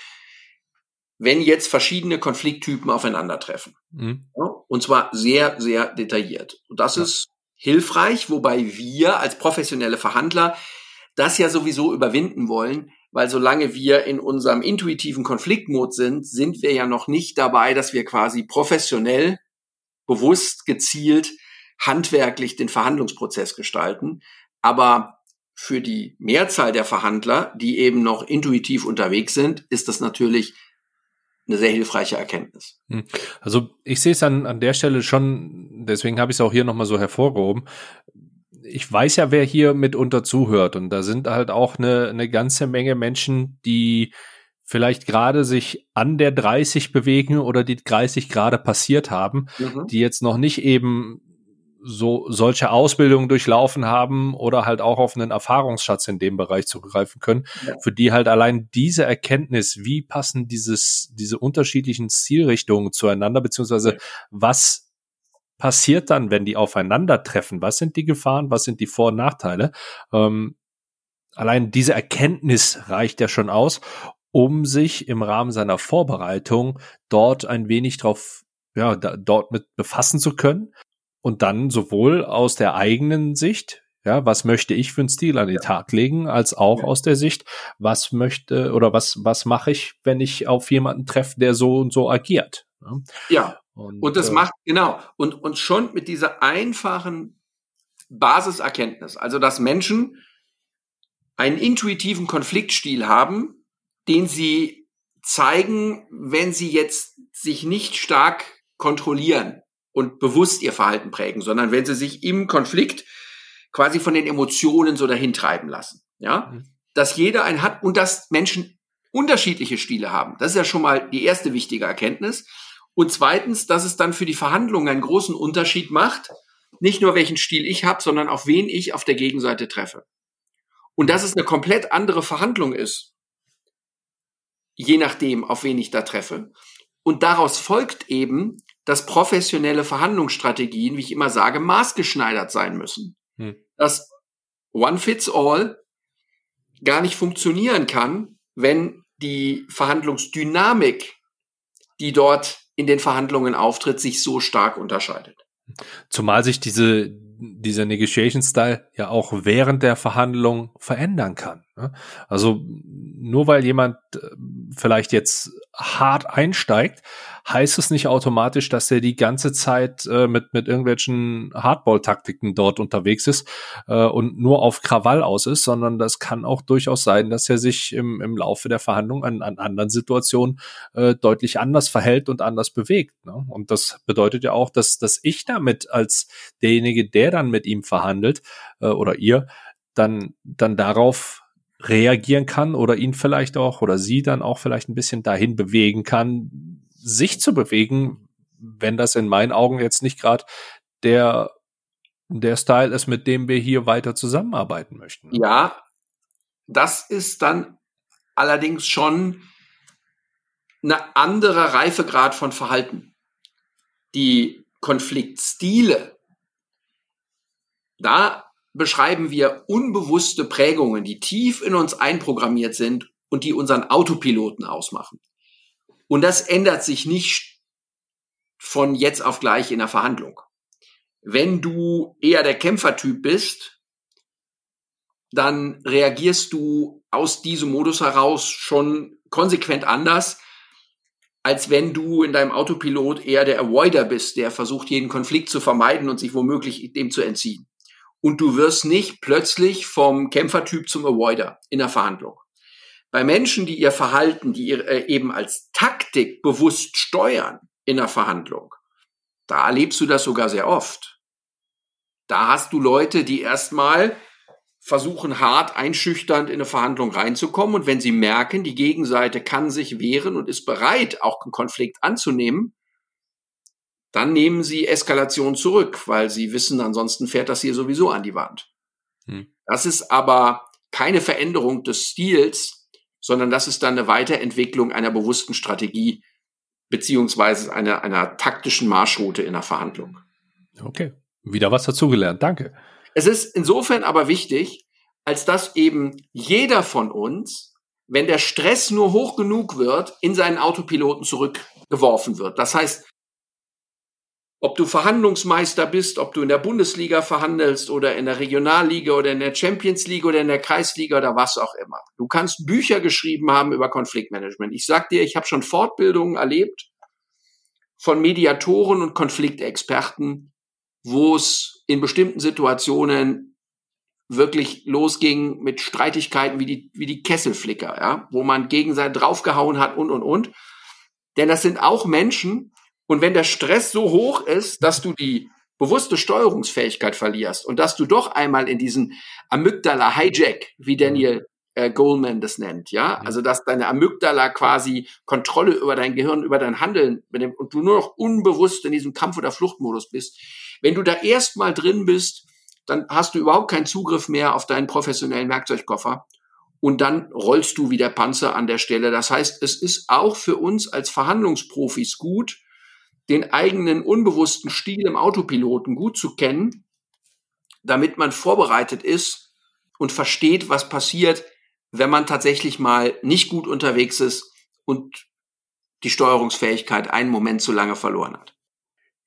wenn jetzt verschiedene Konflikttypen aufeinandertreffen. Mhm. Ja, und zwar sehr, sehr detailliert. Und das ja. ist hilfreich, wobei wir als professionelle Verhandler das ja sowieso überwinden wollen, weil solange wir in unserem intuitiven Konfliktmod sind, sind wir ja noch nicht dabei, dass wir quasi professionell, bewusst, gezielt, handwerklich den Verhandlungsprozess gestalten. Aber für die Mehrzahl der Verhandler, die eben noch intuitiv unterwegs sind, ist das natürlich eine sehr hilfreiche Erkenntnis. Hm. Also ich sehe es an, an der Stelle schon, deswegen habe ich es auch hier nochmal so hervorgehoben. Ich weiß ja, wer hier mitunter zuhört und da sind halt auch eine, eine ganze Menge Menschen, die vielleicht gerade sich an der 30 bewegen oder die 30 gerade passiert haben, mhm. die jetzt noch nicht eben so solche Ausbildungen durchlaufen haben oder halt auch auf einen Erfahrungsschatz in dem Bereich zugreifen können, ja. für die halt allein diese Erkenntnis, wie passen dieses diese unterschiedlichen Zielrichtungen zueinander, beziehungsweise was passiert dann, wenn die aufeinandertreffen? Was sind die Gefahren? Was sind die Vor- und Nachteile? Ähm, allein diese Erkenntnis reicht ja schon aus, um sich im Rahmen seiner Vorbereitung dort ein wenig drauf, ja, da, dort mit befassen zu können und dann sowohl aus der eigenen Sicht, ja, was möchte ich für einen Stil an den Tag legen, als auch ja. aus der Sicht, was möchte oder was, was mache ich, wenn ich auf jemanden treffe, der so und so agiert. Ja. Und, und das äh, macht, genau, und, und schon mit dieser einfachen Basiserkenntnis, also dass Menschen einen intuitiven Konfliktstil haben, den sie zeigen, wenn sie jetzt sich nicht stark kontrollieren und bewusst ihr Verhalten prägen, sondern wenn sie sich im Konflikt quasi von den Emotionen so dahin treiben lassen. Ja, mhm. dass jeder einen hat und dass Menschen unterschiedliche Stile haben. Das ist ja schon mal die erste wichtige Erkenntnis. Und zweitens, dass es dann für die Verhandlungen einen großen Unterschied macht, nicht nur welchen Stil ich habe, sondern auf wen ich auf der Gegenseite treffe. Und dass es eine komplett andere Verhandlung ist, je nachdem, auf wen ich da treffe. Und daraus folgt eben, dass professionelle Verhandlungsstrategien, wie ich immer sage, maßgeschneidert sein müssen. Hm. Dass One Fits All gar nicht funktionieren kann, wenn die Verhandlungsdynamik, die dort in den Verhandlungen auftritt, sich so stark unterscheidet. Zumal sich diese, dieser Negotiation Style ja auch während der Verhandlung verändern kann. Ne? Also nur weil jemand äh, vielleicht jetzt hart einsteigt, heißt es nicht automatisch, dass er die ganze Zeit äh, mit, mit irgendwelchen Hardball-Taktiken dort unterwegs ist äh, und nur auf Krawall aus ist, sondern das kann auch durchaus sein, dass er sich im, im Laufe der Verhandlung an, an anderen Situationen äh, deutlich anders verhält und anders bewegt. Ne? Und das bedeutet ja auch, dass, dass ich damit als derjenige, der dann mit ihm verhandelt äh, oder ihr, dann, dann darauf reagieren kann oder ihn vielleicht auch oder sie dann auch vielleicht ein bisschen dahin bewegen kann, sich zu bewegen, wenn das in meinen Augen jetzt nicht gerade der, der Style ist, mit dem wir hier weiter zusammenarbeiten möchten. Ja, das ist dann allerdings schon eine andere Reifegrad von Verhalten. Die Konfliktstile, da beschreiben wir unbewusste Prägungen, die tief in uns einprogrammiert sind und die unseren Autopiloten ausmachen. Und das ändert sich nicht von jetzt auf gleich in der Verhandlung. Wenn du eher der Kämpfertyp bist, dann reagierst du aus diesem Modus heraus schon konsequent anders, als wenn du in deinem Autopilot eher der Avoider bist, der versucht, jeden Konflikt zu vermeiden und sich womöglich dem zu entziehen. Und du wirst nicht plötzlich vom Kämpfertyp zum Avoider in der Verhandlung. Bei Menschen, die ihr Verhalten, die ihr, äh, eben als Taktik bewusst steuern in der Verhandlung, da erlebst du das sogar sehr oft. Da hast du Leute, die erstmal versuchen hart einschüchternd in eine Verhandlung reinzukommen und wenn sie merken, die Gegenseite kann sich wehren und ist bereit, auch einen Konflikt anzunehmen, dann nehmen sie Eskalation zurück, weil sie wissen, ansonsten fährt das hier sowieso an die Wand. Hm. Das ist aber keine Veränderung des Stils, sondern das ist dann eine Weiterentwicklung einer bewussten Strategie beziehungsweise einer, einer taktischen Marschroute in der Verhandlung. Okay, wieder was dazugelernt. Danke. Es ist insofern aber wichtig, als dass eben jeder von uns, wenn der Stress nur hoch genug wird, in seinen Autopiloten zurückgeworfen wird. Das heißt, ob du Verhandlungsmeister bist, ob du in der Bundesliga verhandelst oder in der Regionalliga oder in der Champions League oder in der Kreisliga oder was auch immer. Du kannst Bücher geschrieben haben über Konfliktmanagement. Ich sag dir, ich habe schon Fortbildungen erlebt von Mediatoren und Konfliktexperten, wo es in bestimmten Situationen wirklich losging mit Streitigkeiten wie die, wie die Kesselflicker, ja, wo man gegenseitig draufgehauen hat und, und, und. Denn das sind auch Menschen, und wenn der Stress so hoch ist, dass du die bewusste Steuerungsfähigkeit verlierst und dass du doch einmal in diesen Amygdala Hijack, wie Daniel äh, Goldman das nennt, ja, also dass deine Amygdala quasi Kontrolle über dein Gehirn, über dein Handeln und du nur noch unbewusst in diesem Kampf- oder Fluchtmodus bist. Wenn du da erstmal drin bist, dann hast du überhaupt keinen Zugriff mehr auf deinen professionellen Werkzeugkoffer und dann rollst du wie der Panzer an der Stelle. Das heißt, es ist auch für uns als Verhandlungsprofis gut, den eigenen unbewussten Stil im Autopiloten gut zu kennen, damit man vorbereitet ist und versteht, was passiert, wenn man tatsächlich mal nicht gut unterwegs ist und die Steuerungsfähigkeit einen Moment zu lange verloren hat.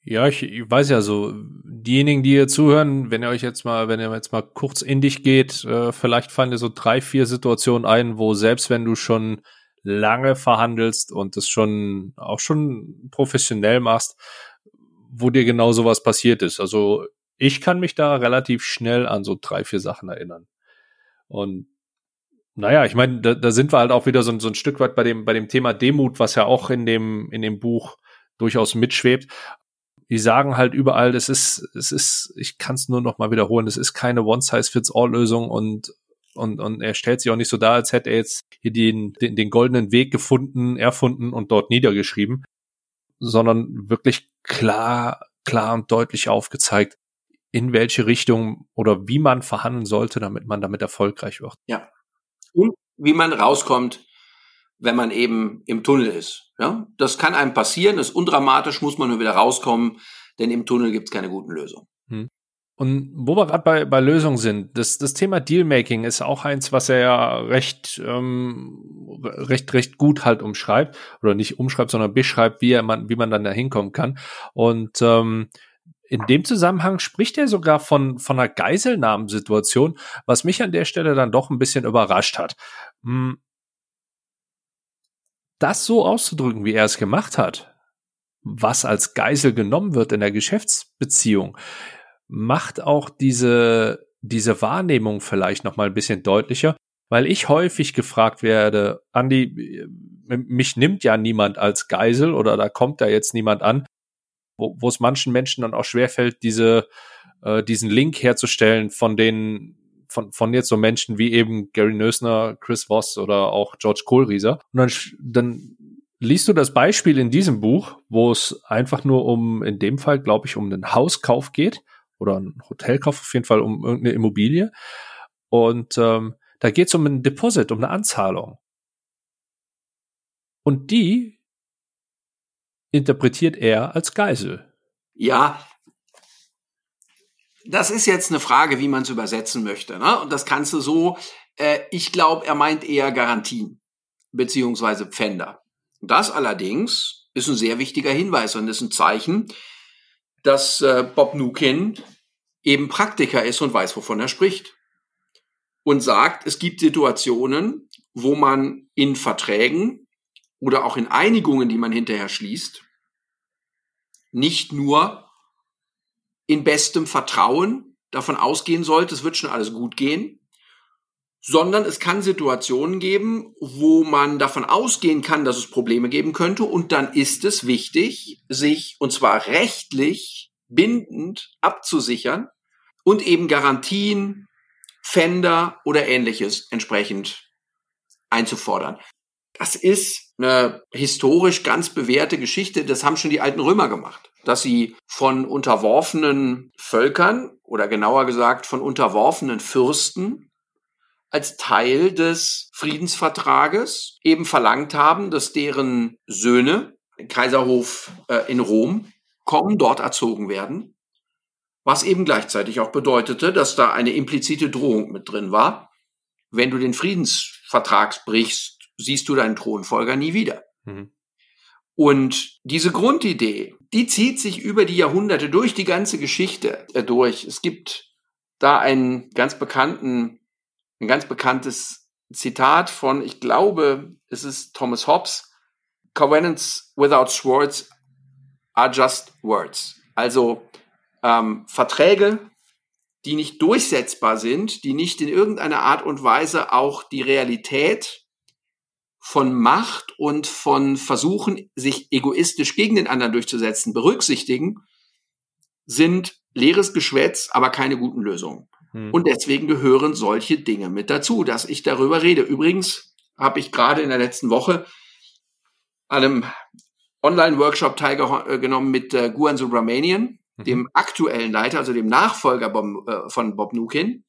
Ja, ich, ich weiß ja so, diejenigen, die hier zuhören, wenn ihr euch jetzt mal, wenn ihr jetzt mal kurz in dich geht, äh, vielleicht fallen dir so drei, vier Situationen ein, wo selbst wenn du schon lange verhandelst und das schon auch schon professionell machst, wo dir genau sowas passiert ist. Also ich kann mich da relativ schnell an so drei, vier Sachen erinnern. Und naja, ich meine, da, da sind wir halt auch wieder so, so ein Stück weit bei dem, bei dem Thema Demut, was ja auch in dem, in dem Buch durchaus mitschwebt die sagen halt überall, es ist, es ist, ich kann es nur noch mal wiederholen, es ist keine One-Size-Fits-All-Lösung und und, und er stellt sich auch nicht so dar, als hätte er jetzt hier den, den, den goldenen Weg gefunden, erfunden und dort niedergeschrieben, sondern wirklich klar, klar und deutlich aufgezeigt, in welche Richtung oder wie man verhandeln sollte, damit man damit erfolgreich wird. Ja. Und wie man rauskommt wenn man eben im Tunnel ist. Ja, das kann einem passieren, ist undramatisch, muss man nur wieder rauskommen, denn im Tunnel gibt es keine guten Lösungen. Hm. Und wo wir gerade bei, bei Lösungen sind, das, das Thema Dealmaking ist auch eins, was er ja recht, ähm, recht, recht gut halt umschreibt, oder nicht umschreibt, sondern beschreibt, wie, er man, wie man dann da hinkommen kann. Und ähm, in dem Zusammenhang spricht er sogar von, von einer Geiselnahmensituation, was mich an der Stelle dann doch ein bisschen überrascht hat. Hm, das so auszudrücken, wie er es gemacht hat, was als Geisel genommen wird in der Geschäftsbeziehung, macht auch diese, diese Wahrnehmung vielleicht noch mal ein bisschen deutlicher, weil ich häufig gefragt werde, Andi, mich nimmt ja niemand als Geisel oder da kommt ja jetzt niemand an, wo, es manchen Menschen dann auch schwerfällt, diese, äh, diesen Link herzustellen von den von, von jetzt so Menschen wie eben Gary Nösner, Chris Voss oder auch George Kohlrieser. Und dann, dann liest du das Beispiel in diesem Buch, wo es einfach nur um, in dem Fall, glaube ich, um einen Hauskauf geht oder einen Hotelkauf, auf jeden Fall um irgendeine Immobilie. Und ähm, da geht es um ein Deposit, um eine Anzahlung. Und die interpretiert er als Geisel. Ja, das ist jetzt eine Frage, wie man es übersetzen möchte. Ne? Und das kannst du so, äh, ich glaube, er meint eher Garantien beziehungsweise Pfänder. Das allerdings ist ein sehr wichtiger Hinweis und ist ein Zeichen, dass äh, Bob Nukin eben Praktiker ist und weiß, wovon er spricht. Und sagt, es gibt Situationen, wo man in Verträgen oder auch in Einigungen, die man hinterher schließt, nicht nur in bestem Vertrauen davon ausgehen sollte, es wird schon alles gut gehen, sondern es kann Situationen geben, wo man davon ausgehen kann, dass es Probleme geben könnte und dann ist es wichtig, sich und zwar rechtlich bindend abzusichern und eben Garantien, Fender oder ähnliches entsprechend einzufordern. Das ist eine historisch ganz bewährte Geschichte, das haben schon die alten Römer gemacht dass sie von unterworfenen Völkern oder genauer gesagt von unterworfenen Fürsten als Teil des Friedensvertrages eben verlangt haben, dass deren Söhne, Kaiserhof äh, in Rom, kommen, dort erzogen werden, was eben gleichzeitig auch bedeutete, dass da eine implizite Drohung mit drin war. Wenn du den Friedensvertrag brichst, siehst du deinen Thronfolger nie wieder. Mhm. Und diese Grundidee, die zieht sich über die Jahrhunderte durch die ganze Geschichte äh, durch. Es gibt da einen ganz bekannten, ein ganz bekanntes Zitat von, ich glaube, es ist Thomas Hobbes. Covenants without swords are just words. Also ähm, Verträge, die nicht durchsetzbar sind, die nicht in irgendeiner Art und Weise auch die Realität von Macht und von Versuchen, sich egoistisch gegen den anderen durchzusetzen, berücksichtigen, sind leeres Geschwätz, aber keine guten Lösungen. Hm. Und deswegen gehören solche Dinge mit dazu, dass ich darüber rede. Übrigens habe ich gerade in der letzten Woche an einem Online-Workshop teilgenommen mit äh, Guan Subramanian, mhm. dem aktuellen Leiter, also dem Nachfolger Bob, äh, von Bob Nukin.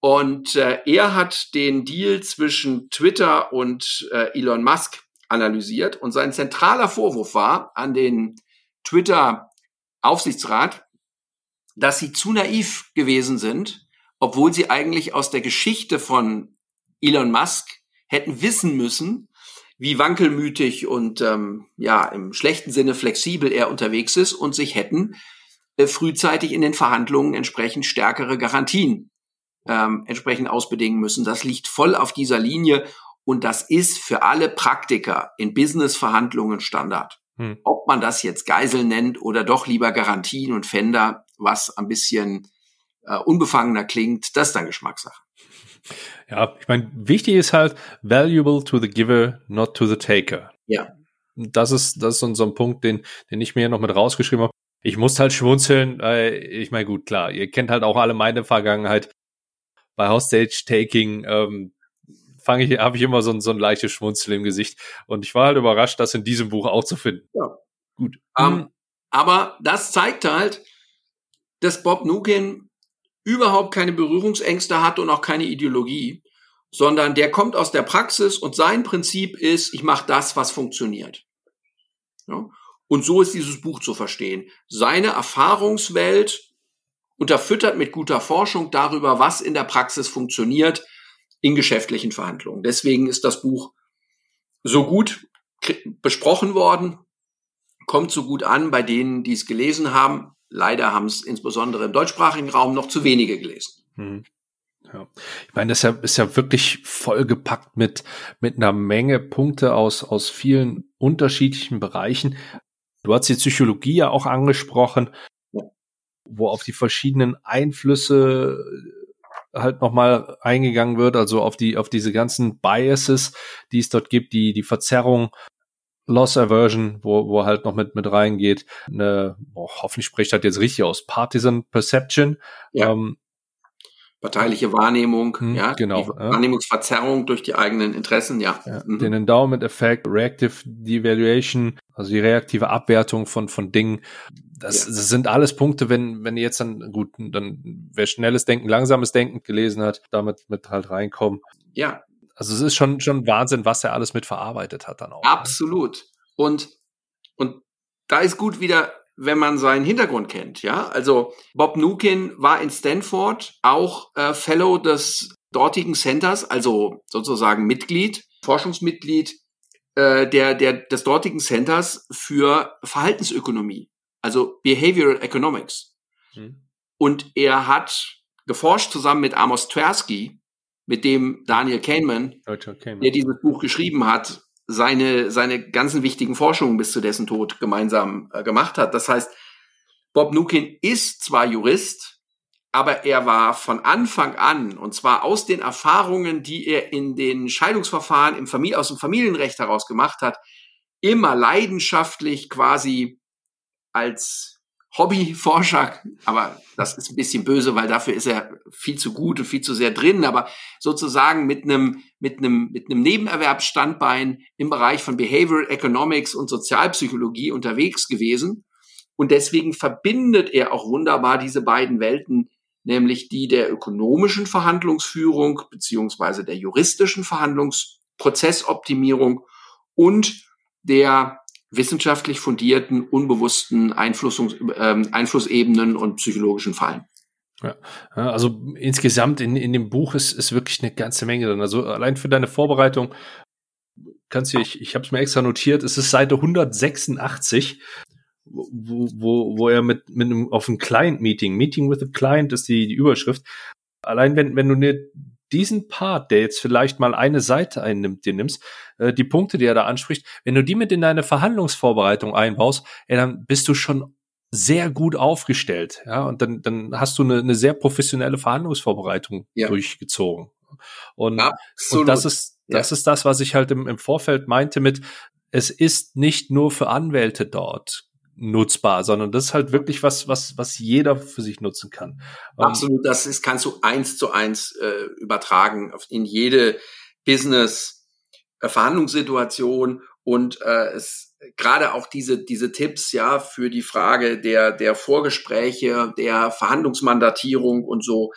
Und äh, er hat den Deal zwischen Twitter und äh, Elon Musk analysiert. Und sein zentraler Vorwurf war an den Twitter-Aufsichtsrat, dass sie zu naiv gewesen sind, obwohl sie eigentlich aus der Geschichte von Elon Musk hätten wissen müssen, wie wankelmütig und ähm, ja im schlechten Sinne flexibel er unterwegs ist und sich hätten äh, frühzeitig in den Verhandlungen entsprechend stärkere Garantien ähm, entsprechend ausbedingen müssen. Das liegt voll auf dieser Linie und das ist für alle Praktiker in Business-Verhandlungen Standard. Hm. Ob man das jetzt Geisel nennt oder doch lieber Garantien und Fender, was ein bisschen äh, unbefangener klingt, das ist dann Geschmackssache. Ja, ich meine, wichtig ist halt valuable to the giver, not to the taker. Ja. Das ist, das ist so ein Punkt, den, den ich mir noch mit rausgeschrieben habe. Ich muss halt schmunzeln. Äh, ich meine, gut, klar, ihr kennt halt auch alle meine Vergangenheit. Bei Hostage-Taking ähm, fange ich, habe ich immer so ein, so ein leichtes Schmunzeln im Gesicht. Und ich war halt überrascht, das in diesem Buch auch zu finden. Ja. Gut. Um, ähm, aber das zeigt halt, dass Bob Nukin überhaupt keine Berührungsängste hat und auch keine Ideologie, sondern der kommt aus der Praxis und sein Prinzip ist, ich mache das, was funktioniert. Ja? Und so ist dieses Buch zu verstehen. Seine Erfahrungswelt unterfüttert mit guter Forschung darüber, was in der Praxis funktioniert in geschäftlichen Verhandlungen. Deswegen ist das Buch so gut besprochen worden, kommt so gut an bei denen, die es gelesen haben. Leider haben es insbesondere im deutschsprachigen Raum noch zu wenige gelesen. Hm. Ja. Ich meine, das ist ja, ist ja wirklich vollgepackt mit, mit einer Menge Punkte aus, aus vielen unterschiedlichen Bereichen. Du hast die Psychologie ja auch angesprochen, wo auf die verschiedenen Einflüsse halt nochmal eingegangen wird, also auf die, auf diese ganzen Biases, die es dort gibt, die, die Verzerrung Loss Aversion, wo, wo halt noch mit, mit reingeht. Eine, oh, hoffentlich spricht das jetzt richtig aus, Partisan Perception. Ja. Ähm, Parteiliche Wahrnehmung, hm, ja, genau, die Wahrnehmungsverzerrung durch die eigenen Interessen, ja. ja mhm. Den Endowment-Effekt, Reactive Devaluation, also die reaktive Abwertung von, von Dingen. Das, ja. das sind alles Punkte, wenn, wenn ihr jetzt dann, gut, dann wer schnelles Denken, langsames Denken gelesen hat, damit mit halt reinkommen. Ja, also es ist schon, schon Wahnsinn, was er alles mit verarbeitet hat dann auch. Ne? Absolut. Und, und da ist gut wieder, wenn man seinen Hintergrund kennt, ja. Also Bob Nukin war in Stanford auch äh, Fellow des dortigen Centers, also sozusagen Mitglied, Forschungsmitglied äh, der, der, des dortigen Centers für Verhaltensökonomie, also Behavioral Economics. Hm. Und er hat geforscht zusammen mit Amos Tversky, mit dem Daniel Kahneman, Kahneman, der dieses Buch geschrieben hat, seine, seine ganzen wichtigen Forschungen bis zu dessen Tod gemeinsam äh, gemacht hat. Das heißt, Bob Nukin ist zwar Jurist, aber er war von Anfang an, und zwar aus den Erfahrungen, die er in den Scheidungsverfahren im Familie, aus dem Familienrecht heraus gemacht hat, immer leidenschaftlich quasi als Hobbyforscher, aber das ist ein bisschen böse, weil dafür ist er viel zu gut und viel zu sehr drin, aber sozusagen mit einem, mit einem, mit einem Nebenerwerbsstandbein im Bereich von Behavioral Economics und Sozialpsychologie unterwegs gewesen. Und deswegen verbindet er auch wunderbar diese beiden Welten, nämlich die der ökonomischen Verhandlungsführung beziehungsweise der juristischen Verhandlungsprozessoptimierung und der wissenschaftlich fundierten, unbewussten Einflussungs ähm, Einflussebenen und psychologischen Fallen. Ja, also insgesamt in, in dem Buch ist, ist wirklich eine ganze Menge drin. Also allein für deine Vorbereitung kannst du, ich, ich habe es mir extra notiert, es ist Seite 186, wo, wo, wo er mit, mit einem, auf einem Client-Meeting, Meeting with a Client ist die, die Überschrift. Allein wenn, wenn du dir diesen Part, der jetzt vielleicht mal eine Seite einnimmt, dir nimmst, äh, die Punkte, die er da anspricht, wenn du die mit in deine Verhandlungsvorbereitung einbaust, ey, dann bist du schon sehr gut aufgestellt, ja, und dann, dann hast du eine, eine sehr professionelle Verhandlungsvorbereitung ja. durchgezogen. Und, und das ist, das ja. ist das, was ich halt im, im Vorfeld meinte mit, es ist nicht nur für Anwälte dort nutzbar, sondern das ist halt wirklich was, was, was jeder für sich nutzen kann. Ähm, Absolut, das ist, kannst du eins zu eins äh, übertragen in jede Business-Verhandlungssituation und äh, es gerade auch diese diese Tipps ja für die Frage der der Vorgespräche, der Verhandlungsmandatierung und so.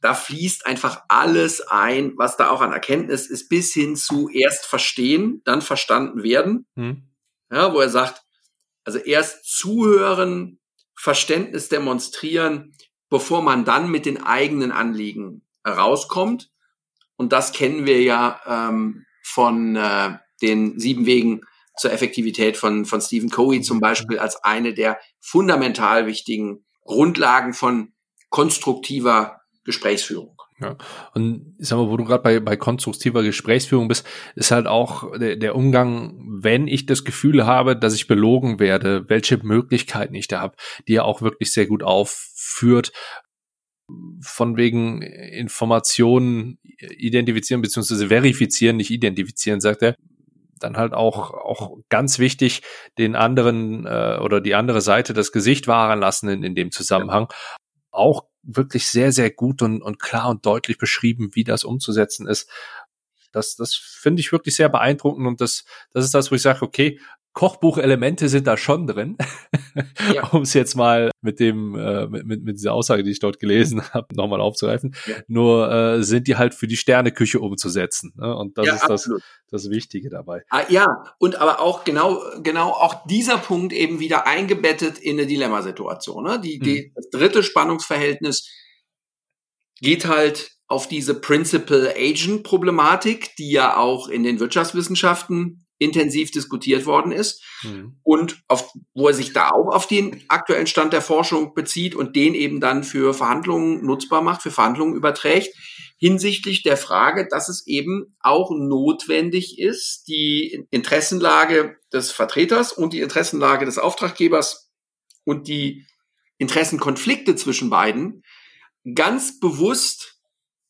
Da fließt einfach alles ein, was da auch an Erkenntnis ist, bis hin zu erst verstehen, dann verstanden werden. Hm. Ja, wo er sagt, also erst zuhören, Verständnis demonstrieren, bevor man dann mit den eigenen Anliegen rauskommt. Und das kennen wir ja ähm, von äh, den sieben Wegen zur Effektivität von, von Stephen Covey zum Beispiel als eine der fundamental wichtigen Grundlagen von konstruktiver Gesprächsführung. Ja. Und ich sag mal, wo du gerade bei, bei konstruktiver Gesprächsführung bist, ist halt auch der, der Umgang, wenn ich das Gefühl habe, dass ich belogen werde, welche Möglichkeiten ich da habe, die er auch wirklich sehr gut aufführt, von wegen Informationen identifizieren bzw. verifizieren, nicht identifizieren, sagt er. Dann halt auch, auch ganz wichtig, den anderen äh, oder die andere Seite das Gesicht wahren lassen in, in dem Zusammenhang. Auch wirklich sehr, sehr gut und, und klar und deutlich beschrieben, wie das umzusetzen ist. Das, das finde ich wirklich sehr beeindruckend und das, das ist das, wo ich sage, okay, Kochbuchelemente sind da schon drin, ja. um es jetzt mal mit dem äh, mit, mit, mit dieser Aussage, die ich dort gelesen habe, nochmal aufzugreifen. Ja. Nur äh, sind die halt für die Sterneküche umzusetzen. Ne? Und das ja, ist das, das Wichtige dabei. Ah, ja, und aber auch genau genau auch dieser Punkt eben wieder eingebettet in eine Dilemmasituation. Ne? Die, die hm. das dritte Spannungsverhältnis geht halt auf diese Principal-Agent-Problematik, die ja auch in den Wirtschaftswissenschaften intensiv diskutiert worden ist mhm. und auf, wo er sich da auch auf den aktuellen Stand der Forschung bezieht und den eben dann für Verhandlungen nutzbar macht, für Verhandlungen überträgt, hinsichtlich der Frage, dass es eben auch notwendig ist, die Interessenlage des Vertreters und die Interessenlage des Auftraggebers und die Interessenkonflikte zwischen beiden ganz bewusst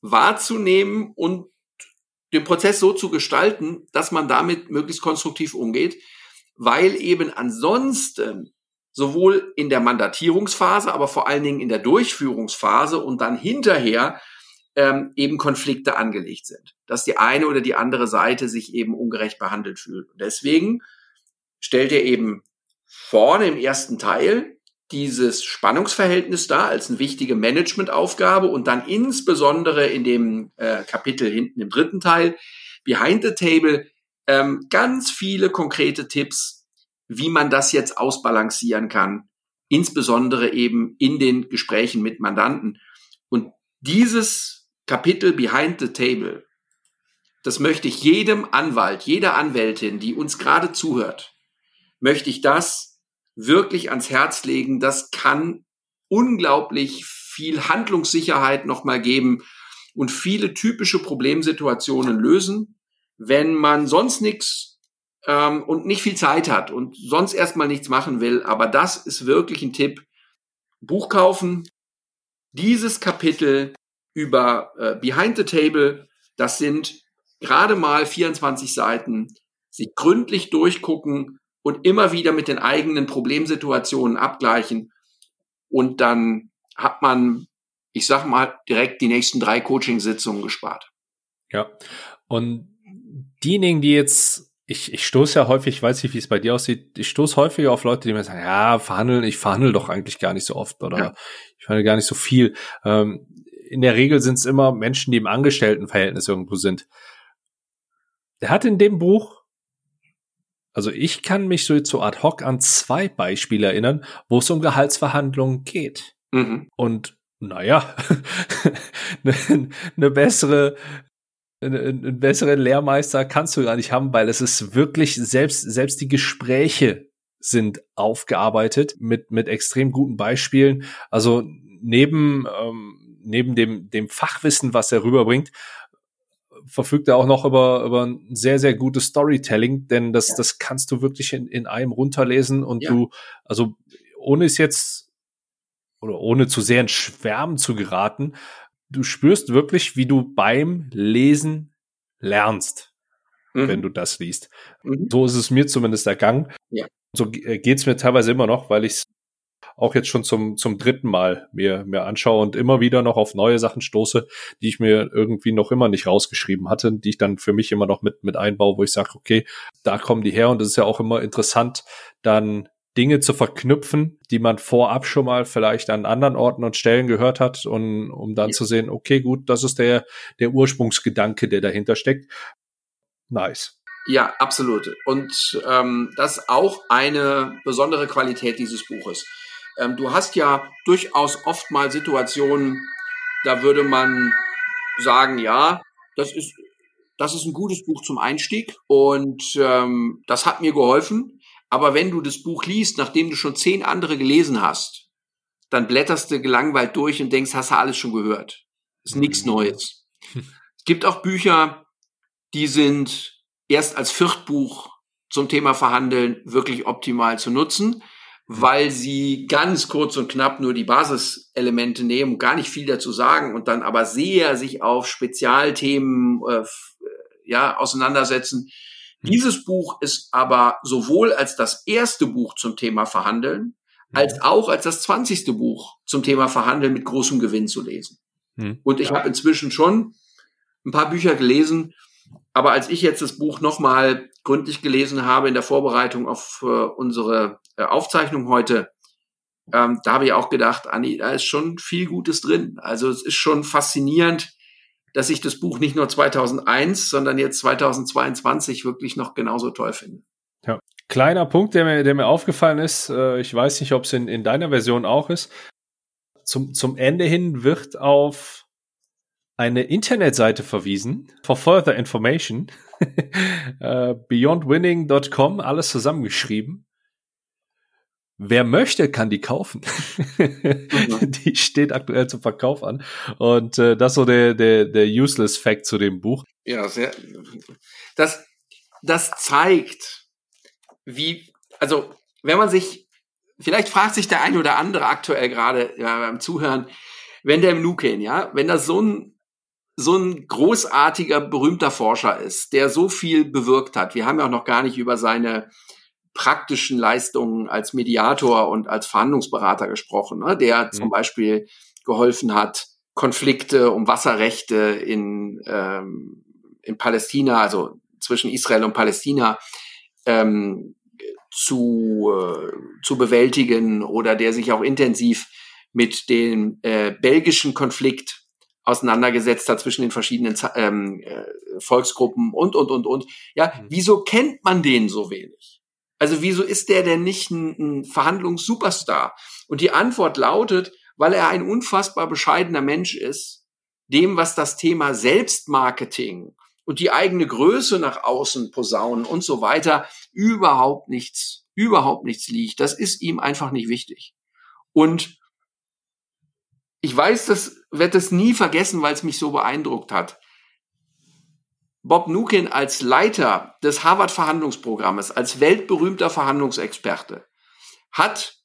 wahrzunehmen und den Prozess so zu gestalten, dass man damit möglichst konstruktiv umgeht, weil eben ansonsten sowohl in der Mandatierungsphase, aber vor allen Dingen in der Durchführungsphase und dann hinterher ähm, eben Konflikte angelegt sind, dass die eine oder die andere Seite sich eben ungerecht behandelt fühlt. Deswegen stellt er eben vorne im ersten Teil dieses Spannungsverhältnis da als eine wichtige Managementaufgabe und dann insbesondere in dem äh, Kapitel hinten im dritten Teil, Behind the Table, ähm, ganz viele konkrete Tipps, wie man das jetzt ausbalancieren kann, insbesondere eben in den Gesprächen mit Mandanten. Und dieses Kapitel Behind the Table, das möchte ich jedem Anwalt, jeder Anwältin, die uns gerade zuhört, möchte ich das wirklich ans Herz legen. Das kann unglaublich viel Handlungssicherheit nochmal geben und viele typische Problemsituationen lösen, wenn man sonst nichts ähm, und nicht viel Zeit hat und sonst erstmal nichts machen will. Aber das ist wirklich ein Tipp. Buch kaufen, dieses Kapitel über äh, Behind the Table, das sind gerade mal 24 Seiten, sich gründlich durchgucken, und immer wieder mit den eigenen Problemsituationen abgleichen. Und dann hat man, ich sag mal, direkt die nächsten drei Coaching-Sitzungen gespart. Ja. Und diejenigen, die jetzt ich, ich stoße ja häufig, ich weiß nicht, wie es bei dir aussieht, ich stoße häufig auf Leute, die mir sagen, ja, verhandeln, ich verhandle doch eigentlich gar nicht so oft oder ja. ich verhandle gar nicht so viel. Ähm, in der Regel sind es immer Menschen, die im Angestelltenverhältnis irgendwo sind. Der hat in dem Buch also ich kann mich so, so ad hoc an zwei Beispiele erinnern, wo es um Gehaltsverhandlungen geht. Mhm. Und naja, eine, eine bessere, einen besseren Lehrmeister kannst du gar nicht haben, weil es ist wirklich selbst, selbst die Gespräche sind aufgearbeitet mit, mit extrem guten Beispielen. Also neben, ähm, neben dem, dem Fachwissen, was er rüberbringt, verfügt er auch noch über, über ein sehr, sehr gutes Storytelling, denn das, ja. das kannst du wirklich in, in einem runterlesen und ja. du, also ohne es jetzt oder ohne zu sehr in Schwärmen zu geraten, du spürst wirklich, wie du beim Lesen lernst, mhm. wenn du das liest. Mhm. So ist es mir zumindest ergangen. Ja. So geht's mir teilweise immer noch, weil ich auch jetzt schon zum, zum dritten Mal mir, mir anschaue und immer wieder noch auf neue Sachen stoße, die ich mir irgendwie noch immer nicht rausgeschrieben hatte, die ich dann für mich immer noch mit, mit einbaue, wo ich sage, okay, da kommen die her und es ist ja auch immer interessant, dann Dinge zu verknüpfen, die man vorab schon mal vielleicht an anderen Orten und Stellen gehört hat und um dann ja. zu sehen, okay, gut, das ist der, der Ursprungsgedanke, der dahinter steckt. Nice. Ja, absolut. Und ähm, das ist auch eine besondere Qualität dieses Buches. Ähm, du hast ja durchaus oft mal Situationen, da würde man sagen, ja, das ist, das ist ein gutes Buch zum Einstieg und ähm, das hat mir geholfen. Aber wenn du das Buch liest, nachdem du schon zehn andere gelesen hast, dann blätterst du gelangweilt durch und denkst, hast du alles schon gehört. Ist nichts mhm. Neues. Es gibt auch Bücher, die sind erst als Viertbuch zum Thema Verhandeln wirklich optimal zu nutzen. Weil sie ganz kurz und knapp nur die Basiselemente nehmen, gar nicht viel dazu sagen und dann aber sehr sich auf Spezialthemen äh, äh ja auseinandersetzen. Mhm. Dieses Buch ist aber sowohl als das erste Buch zum Thema Verhandeln, mhm. als auch als das zwanzigste Buch zum Thema Verhandeln mit großem Gewinn zu lesen. Mhm. Und ich ja. habe inzwischen schon ein paar Bücher gelesen, aber als ich jetzt das Buch nochmal gründlich gelesen habe in der Vorbereitung auf äh, unsere Aufzeichnung heute, ähm, da habe ich auch gedacht, Anni, da ist schon viel Gutes drin. Also es ist schon faszinierend, dass ich das Buch nicht nur 2001, sondern jetzt 2022 wirklich noch genauso toll finde. Ja. Kleiner Punkt, der mir, der mir aufgefallen ist, äh, ich weiß nicht, ob es in, in deiner Version auch ist. Zum, zum Ende hin wird auf eine Internetseite verwiesen, for further information, uh, beyondwinning.com, alles zusammengeschrieben. Wer möchte, kann die kaufen. mhm. Die steht aktuell zum Verkauf an. Und äh, das ist so der, der, der useless Fact zu dem Buch. Ja, sehr. Das, das zeigt, wie, also, wenn man sich, vielleicht fragt sich der eine oder andere aktuell gerade ja, beim Zuhören, wenn der im Luken, ja, wenn das so ein so ein großartiger, berühmter Forscher ist, der so viel bewirkt hat. Wir haben ja auch noch gar nicht über seine praktischen Leistungen als Mediator und als Verhandlungsberater gesprochen, ne? der mhm. zum Beispiel geholfen hat, Konflikte um Wasserrechte in, ähm, in Palästina, also zwischen Israel und Palästina, ähm, zu, äh, zu bewältigen oder der sich auch intensiv mit dem äh, belgischen Konflikt auseinandergesetzt hat zwischen den verschiedenen ähm, äh, Volksgruppen und, und, und, und. Ja, mhm. wieso kennt man den so wenig? Also wieso ist der denn nicht ein, ein Verhandlungssuperstar? Und die Antwort lautet, weil er ein unfassbar bescheidener Mensch ist, dem, was das Thema Selbstmarketing und die eigene Größe nach außen posaunen und so weiter überhaupt nichts, überhaupt nichts liegt. Das ist ihm einfach nicht wichtig. Und ich weiß, das wird es nie vergessen, weil es mich so beeindruckt hat. Bob Nukin als Leiter des Harvard-Verhandlungsprogrammes, als weltberühmter Verhandlungsexperte, hat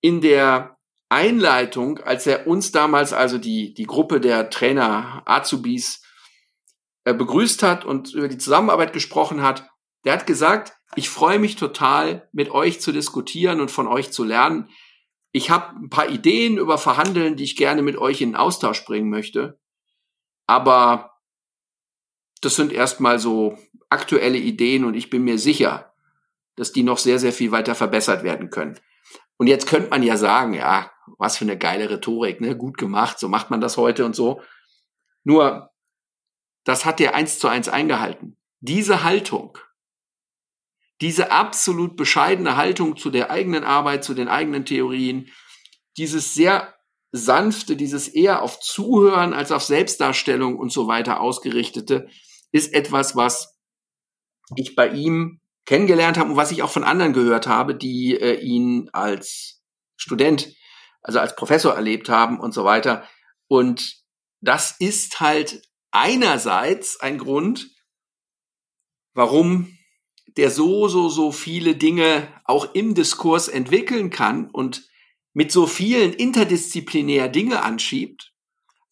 in der Einleitung, als er uns damals, also die, die Gruppe der Trainer Azubis, äh, begrüßt hat und über die Zusammenarbeit gesprochen hat, der hat gesagt, ich freue mich total, mit euch zu diskutieren und von euch zu lernen ich habe ein paar Ideen über Verhandeln, die ich gerne mit euch in Austausch bringen möchte. Aber das sind erstmal so aktuelle Ideen und ich bin mir sicher, dass die noch sehr, sehr viel weiter verbessert werden können. Und jetzt könnte man ja sagen, ja, was für eine geile Rhetorik, ne? Gut gemacht, so macht man das heute und so. Nur, das hat der eins zu eins eingehalten. Diese Haltung, diese absolut bescheidene Haltung zu der eigenen Arbeit, zu den eigenen Theorien, dieses sehr sanfte, dieses eher auf Zuhören als auf Selbstdarstellung und so weiter ausgerichtete, ist etwas, was ich bei ihm kennengelernt habe und was ich auch von anderen gehört habe, die äh, ihn als Student, also als Professor erlebt haben und so weiter. Und das ist halt einerseits ein Grund, warum der so, so, so viele Dinge auch im Diskurs entwickeln kann und mit so vielen interdisziplinär Dinge anschiebt,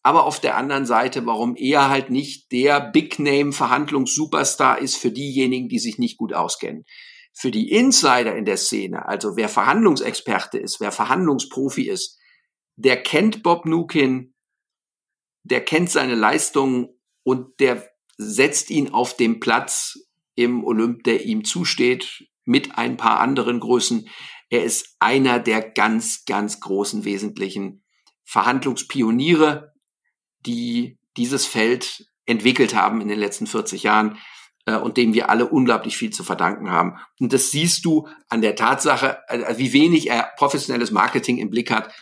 aber auf der anderen Seite, warum er halt nicht der Big Name Verhandlungs-Superstar ist für diejenigen, die sich nicht gut auskennen. Für die Insider in der Szene, also wer Verhandlungsexperte ist, wer Verhandlungsprofi ist, der kennt Bob Nukin, der kennt seine Leistungen und der setzt ihn auf dem Platz im Olymp, der ihm zusteht, mit ein paar anderen Größen. Er ist einer der ganz, ganz großen wesentlichen Verhandlungspioniere, die dieses Feld entwickelt haben in den letzten 40 Jahren äh, und dem wir alle unglaublich viel zu verdanken haben. Und das siehst du an der Tatsache, äh, wie wenig er professionelles Marketing im Blick hat,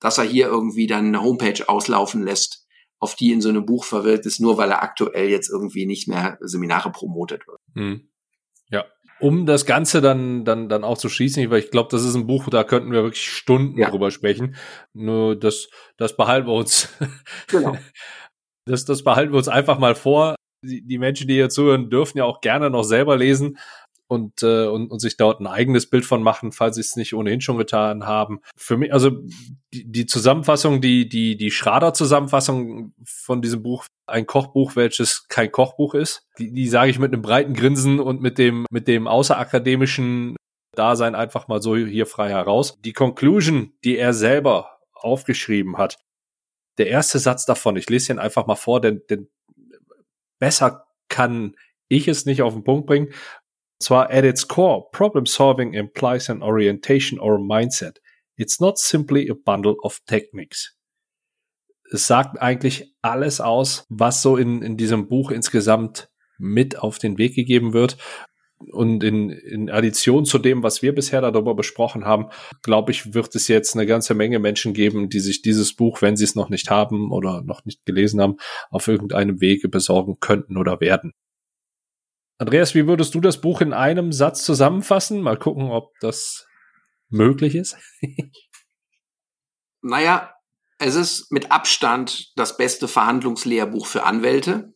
dass er hier irgendwie dann eine Homepage auslaufen lässt, auf die in so einem Buch verwirkt ist, nur weil er aktuell jetzt irgendwie nicht mehr Seminare promotet wird. Hm. Um das Ganze dann, dann, dann auch zu schließen, weil ich glaube, das ist ein Buch, da könnten wir wirklich Stunden ja. drüber sprechen. Nur das, das behalten wir uns. Genau. Das, das behalten wir uns einfach mal vor. Die, die Menschen, die hier zuhören, dürfen ja auch gerne noch selber lesen und, äh, und, und sich dort ein eigenes Bild von machen, falls sie es nicht ohnehin schon getan haben. Für mich, also die, die Zusammenfassung, die, die, die Schrader-Zusammenfassung von diesem Buch, ein Kochbuch, welches kein Kochbuch ist, die, die sage ich mit einem breiten Grinsen und mit dem, mit dem außerakademischen Dasein einfach mal so hier frei heraus. Die Conclusion, die er selber aufgeschrieben hat, der erste Satz davon, ich lese ihn einfach mal vor, denn, denn besser kann ich es nicht auf den Punkt bringen. Zwar at its core, problem solving implies an orientation or mindset. It's not simply a bundle of techniques. Es sagt eigentlich alles aus, was so in, in diesem Buch insgesamt mit auf den Weg gegeben wird. Und in, in Addition zu dem, was wir bisher darüber besprochen haben, glaube ich, wird es jetzt eine ganze Menge Menschen geben, die sich dieses Buch, wenn sie es noch nicht haben oder noch nicht gelesen haben, auf irgendeinem Wege besorgen könnten oder werden. Andreas, wie würdest du das Buch in einem Satz zusammenfassen? Mal gucken, ob das möglich ist. naja, es ist mit Abstand das beste Verhandlungslehrbuch für Anwälte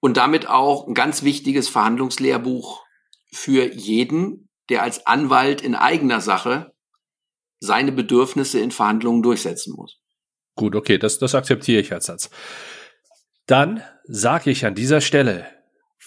und damit auch ein ganz wichtiges Verhandlungslehrbuch für jeden, der als Anwalt in eigener Sache seine Bedürfnisse in Verhandlungen durchsetzen muss. Gut, okay, das, das akzeptiere ich als Satz. Dann sage ich an dieser Stelle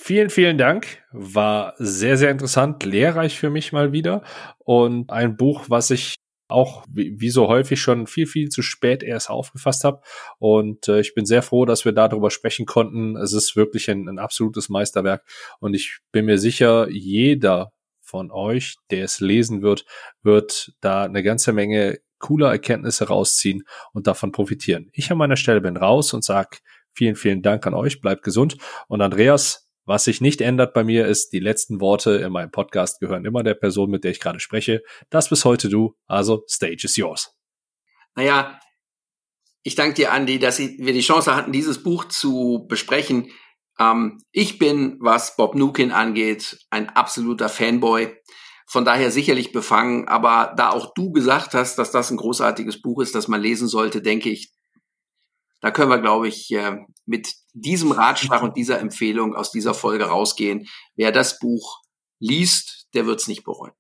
Vielen, vielen Dank. War sehr, sehr interessant, lehrreich für mich mal wieder. Und ein Buch, was ich auch wie, so häufig schon viel, viel zu spät erst aufgefasst habe. Und äh, ich bin sehr froh, dass wir darüber sprechen konnten. Es ist wirklich ein, ein absolutes Meisterwerk. Und ich bin mir sicher, jeder von euch, der es lesen wird, wird da eine ganze Menge cooler Erkenntnisse rausziehen und davon profitieren. Ich an meiner Stelle bin raus und sage vielen, vielen Dank an euch. Bleibt gesund. Und Andreas, was sich nicht ändert bei mir ist, die letzten Worte in meinem Podcast gehören immer der Person, mit der ich gerade spreche. Das bis heute du, also Stage is yours. Naja, ich danke dir, Andy, dass wir die Chance hatten, dieses Buch zu besprechen. Ähm, ich bin, was Bob Nukin angeht, ein absoluter Fanboy. Von daher sicherlich befangen, aber da auch du gesagt hast, dass das ein großartiges Buch ist, das man lesen sollte, denke ich, da können wir, glaube ich, äh, mit diesem Ratschlag und dieser Empfehlung aus dieser Folge rausgehen. Wer das Buch liest, der wird es nicht bereuen.